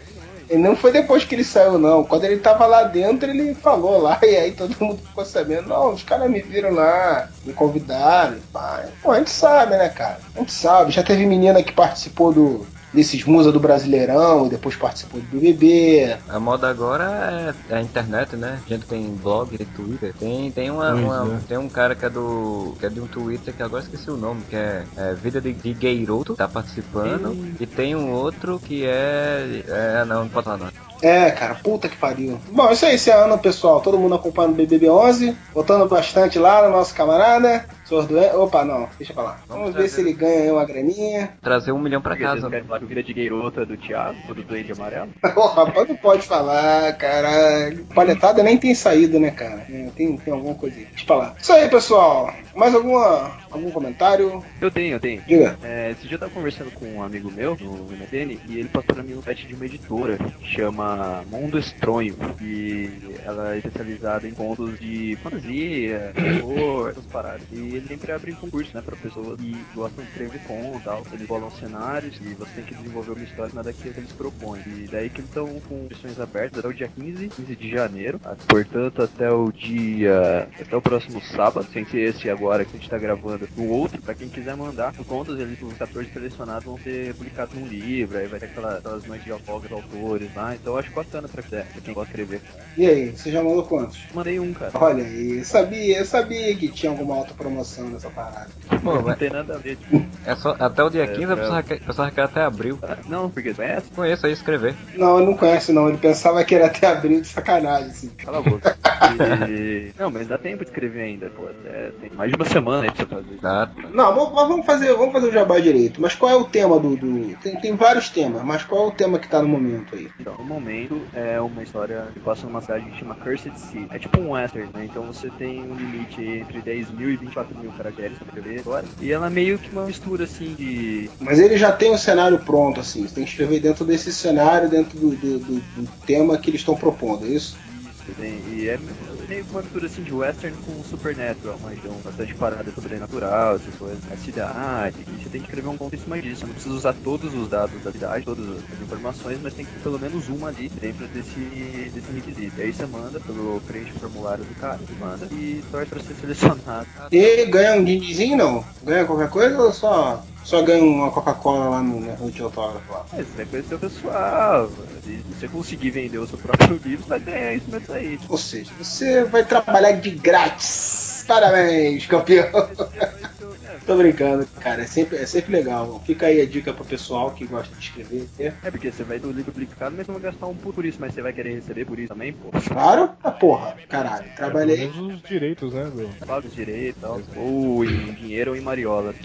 E não foi depois que ele saiu, não. Quando ele tava lá dentro, ele falou lá, e aí todo mundo ficou sabendo. Não, os caras me viram lá, me convidaram. e. Pô, a gente sabe, né, cara? A gente sabe. Já teve menina que participou do desses musa do Brasileirão e depois participou do BBB. A moda agora é, é a internet, né? A gente tem blog, tem Twitter. Tem, tem, uma, uma- é. tem um cara que é do. que é de um Twitter que agora esqueci o nome, que é, é Vida de, de Gayroto, tá participando. E tem um outro que é. É, não, não pode falar não. É, cara, puta que pariu. Bom, isso aí, esse ano, pessoal. Todo mundo acompanhando o BBB 11. Votando bastante lá no nosso camarada. Senhor Doen- Opa, não, deixa pra lá. Vamos ver se ele ganha aí uma graninha. Trazer um milhão pra Porque vocês casa. que o Vida de Gayrota é do Thiago, do Blade Amarelo? Ô, rapaz, não pode falar, caralho. Palhetada nem tem saído, né, cara? É, Tem, tem alguma coisa aí. Deixa pra lá. Isso aí, pessoal. Mais alguma, algum comentário? Eu tenho, eu tenho. Diga. É, esse dia eu tava conversando com um amigo meu no MSN e ele passou pra mim um site de uma editora que chama Mundo Estronho. E ela é especializada em contos de fantasia, terror, essas paradas. E ele sempre abre concurso, né, pra pessoas que gostam de escrever contos e tal. Eles bolam cenários e você tem que desenvolver uma história nada que eles propõem. E daí que eles estão com inscrições abertas até o dia 15, 15 de janeiro. Portanto, até o dia. até o próximo sábado, sem ser esse agora que a gente tá gravando, o outro, pra quem quiser mandar os contos, eles, os 14 selecionados vão ser publicados num livro, aí vai ter aquela- aquelas noites de autógrafos autores lá. Então eu acho bacana pra, quiser, pra quem gosta de escrever. E aí, você já mandou quantos? Mandei um, cara. Olha eu sabia, eu sabia que tinha alguma autopromoção nessa parada. Pô, não tem nada a ver, tipo. é só, até o dia É, 15 a pessoa quer, a pessoa quer até abril. Não, porque conhece? Conheço aí escrever. Não, ele não conhece não, ele pensava que era até abril de sacanagem, assim. Cala a boca. E- Não, mas dá tempo de escrever ainda, pô. É, tem mais de uma semana aí pra você fazer. Tá? Não, vamos, vamos fazer, vamos fazer o jabá direito. Mas qual é o tema do. do- Tem, tem vários temas, mas qual é o tema que tá no momento aí? Então, no momento, é uma história que passa numa cidade que chama Cursed City. É tipo um western, né? Então você tem um limite entre 10 mil e 24 escrever agora. E ela é meio que uma mistura assim de. Mas ele já tem o cenário pronto, assim. Você tem que escrever dentro desse cenário, dentro do, do- do- do tema que eles estão propondo, é isso? Tem- E é meio que uma mistura assim de western com supernatural, uma região bastante parada sobrenatural, essas coisas. A cidade, e você tem que escrever um conto em cima disso. Você não precisa usar todos os dados da cidade, todas as informações, mas tem que ter pelo menos uma ali dentro desse, desse requisito. Aí você manda pelo preenche o formulário do cara, ele manda e torce pra ser selecionado. E ganha um din-dinzinho, não? Ganha qualquer coisa ou só, só ganha uma Coca-Cola lá no no de autógrafo lá? É, você vai conhecer o pessoal. Se você conseguir vender o seu próprio livro, você vai ganhar isso mesmo aí. Ou seja, você vai trabalhar de grátis. Parabéns, campeão. Tô brincando, cara. É sempre, é sempre legal. Fica aí a dica pro pessoal que gosta de escrever. É porque você vai do livro publicado, mas não vai gastar um por isso, mas você vai querer receber por isso também, pô. Claro? Ah, porra, caralho. Trabalhei. Menos os direitos, né, meu? Paga os direitos e tal. Ou em dinheiro ou em mariola.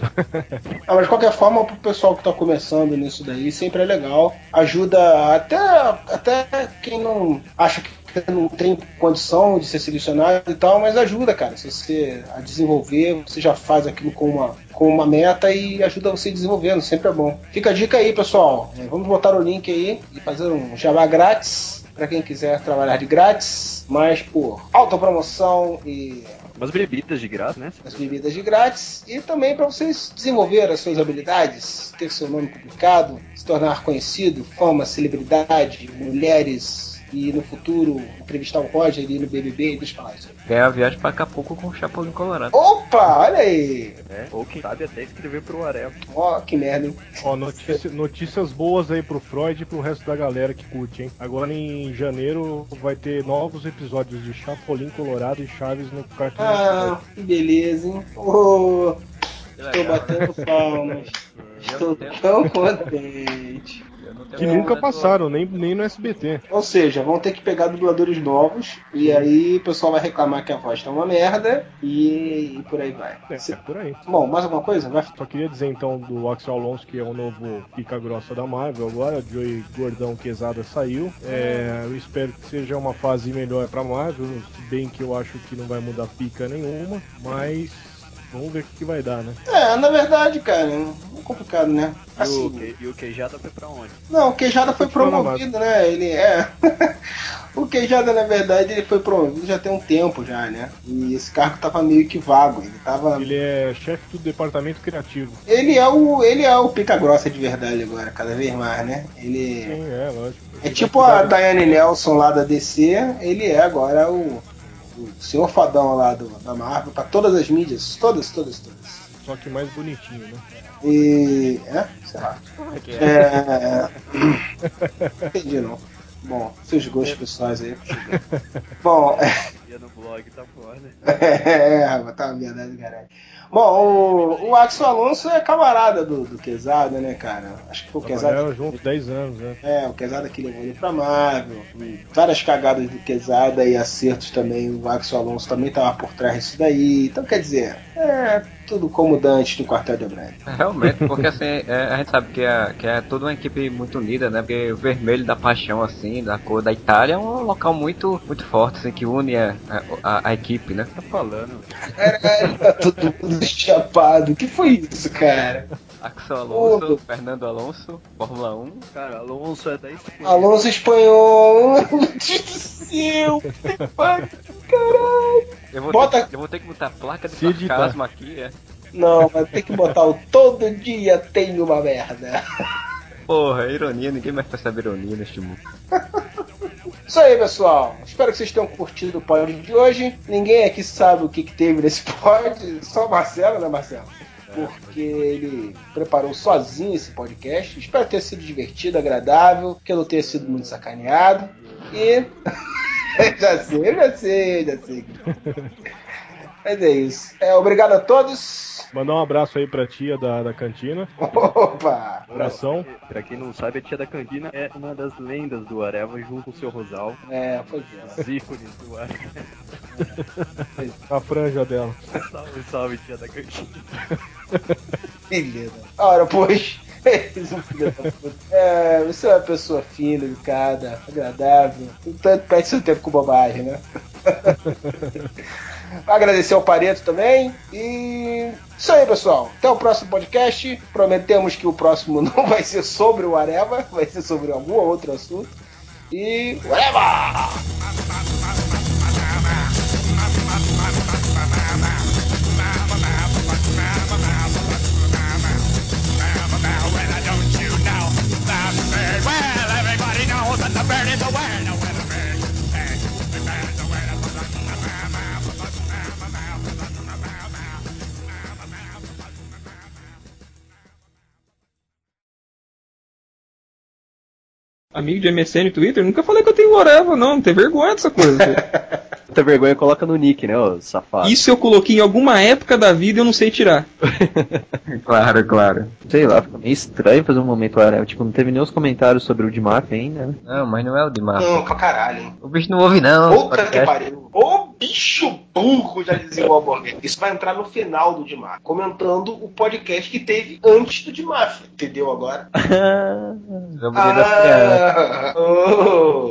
Ah, mas de qualquer forma, pro pessoal que tá começando nisso daí, sempre é legal. Ajuda até, até quem não acha que não tem condição de ser selecionado e tal, mas ajuda, cara. Se você a desenvolver, você já faz aquilo com uma, com uma meta e ajuda você desenvolvendo, sempre é bom. Fica a dica aí, pessoal. É, Vamos botar o link aí e fazer um jabá grátis para quem quiser trabalhar de grátis, mas por autopromoção e Umas bebidas de graça, né? as bebidas de grátis e também para vocês desenvolver as suas habilidades, ter seu nome publicado, se tornar conhecido, fama, celebridade, mulheres e no futuro entrevistar o Roger ali no BBB e falar isso. Ganhar a viagem pra Acapulco com o Chapolin Colorado. Opa, olha aí! É, ou quem sabe até escrever pro Arel. Ó, que merda, hein? Ó, notícia- notícias boas aí pro Freud e pro resto da galera que curte, hein? Agora em janeiro vai ter novos episódios de Chapolin Colorado e Chaves no Cartoon Ah, que beleza, hein? Oh, estou batendo palmas. Estou tão contente. Que nunca passaram, nem, nem no SBT. Ou seja, vão ter que pegar dubladores novos e aí o pessoal vai reclamar que a voz tá uma merda e, e por aí vai. É, é por aí. Bom, mais alguma coisa? Vai. Só queria dizer então do Axel Alonso, que é o novo pica grossa da Marvel agora, Joey Gordão Quesada saiu. É, eu espero que seja uma fase melhor pra Marvel, se bem que eu acho que não vai mudar pica nenhuma, mas vamos ver o que, que vai dar, né? É, na verdade, cara, é complicado, né? E o, Assim, e o Queijada foi pra onde? não, o Queijada foi promovido, né? Ele é. o Queijada, na verdade, ele foi promovido já tem um tempo já, né? E esse cargo tava meio que vago. Ele tava. Ele é chefe do departamento criativo. Ele é o. Ele é o pica grossa de verdade agora, cada vez mais, né? Ele. Sim, é, lógico. É tipo a Diane Nelson lá da DC, ele é agora o, o senhor fadão lá do, da Marvel, pra todas as mídias, todas, todas, todas. Só que mais bonitinho, né? E. É? Sei lá. É. Entendi não. Bom, seus gostos pessoais aí. Bom, Ia no blog, tá fora. é, tá uma verdade, caralho. Bom, o, o Axel Alonso é camarada do, do Quesada, né, cara? Acho que foi o Quesada. Trabalharam juntos 10 anos, né? É, o Quesada que levou ele pra Marvel. Várias cagadas do Quesada e acertos também. O Axel Alonso também tava por trás disso daí. Então, quer dizer, é tudo como Dante do quartel de Brand. Realmente, porque assim, é, a gente sabe que é, que é toda uma equipe muito unida, né? Porque o vermelho da paixão, assim, da cor da Itália, é um local muito, muito forte, assim, que une a, a, a equipe, né? Tá falando. Caralho, tá todo mundo chapado. O que foi isso, cara? Axel Alonso, Fernando Alonso, Fórmula 1. Cara, Alonso é da Espanha. Alonso espanhol. Meu Deus do céu. Caralho. Eu vou, Bota- ter, eu vou ter que botar placa de Se sarcasmo aqui, é? Não, vai ter que botar o todo dia tem uma merda. Porra, ironia, ninguém mais percebe ironia neste mundo. Isso aí, pessoal. Espero que vocês tenham curtido o pod de hoje. Ninguém aqui sabe o que, que teve nesse pod, só o Marcelo, né, Marcelo? Porque ele preparou sozinho esse podcast. Espero ter sido divertido, agradável, que eu não tenha sido muito sacaneado. E. já sei, já sei, já sei. Mas é isso. É, obrigado a todos. Mandar um abraço aí pra tia da, da cantina. Opa! Abração. Pra quem não sabe, a tia da Cantina é uma das lendas do Areva junto com o seu Rosal. É, foi Os ícones do Areva. A franja dela. Salve, salve, tia da Cantina. Beleza. Ora, pois. É, você é uma pessoa fina, educada, agradável. Tanto perde seu tempo com bobagem, né? Agradecer ao Pareto também. E isso aí, pessoal. Até o próximo podcast. Prometemos que o próximo não vai ser sobre o Areva, vai ser sobre algum outro assunto. E. Areva! Amigo de MSN no Twitter, nunca falei que eu tenho whatever, não. Não tem vergonha dessa coisa. Muita vergonha, coloca no nick, né, ô safado. Isso eu coloquei em alguma época da vida e eu não sei tirar. Claro, claro. Sei lá, fica meio estranho fazer um momento Areva. Tipo, não teve nem os comentários sobre o de Mafia ainda, né? Não, mas não é o de Mafia. Não, pra caralho. O bicho não ouve não. Puta que pariu. Ô bicho burro, já dizia o hambúrguer. Isso vai entrar no final do Dimar, comentando o podcast que teve antes do Dimar. Entendeu agora? Crianças. Ah, oh.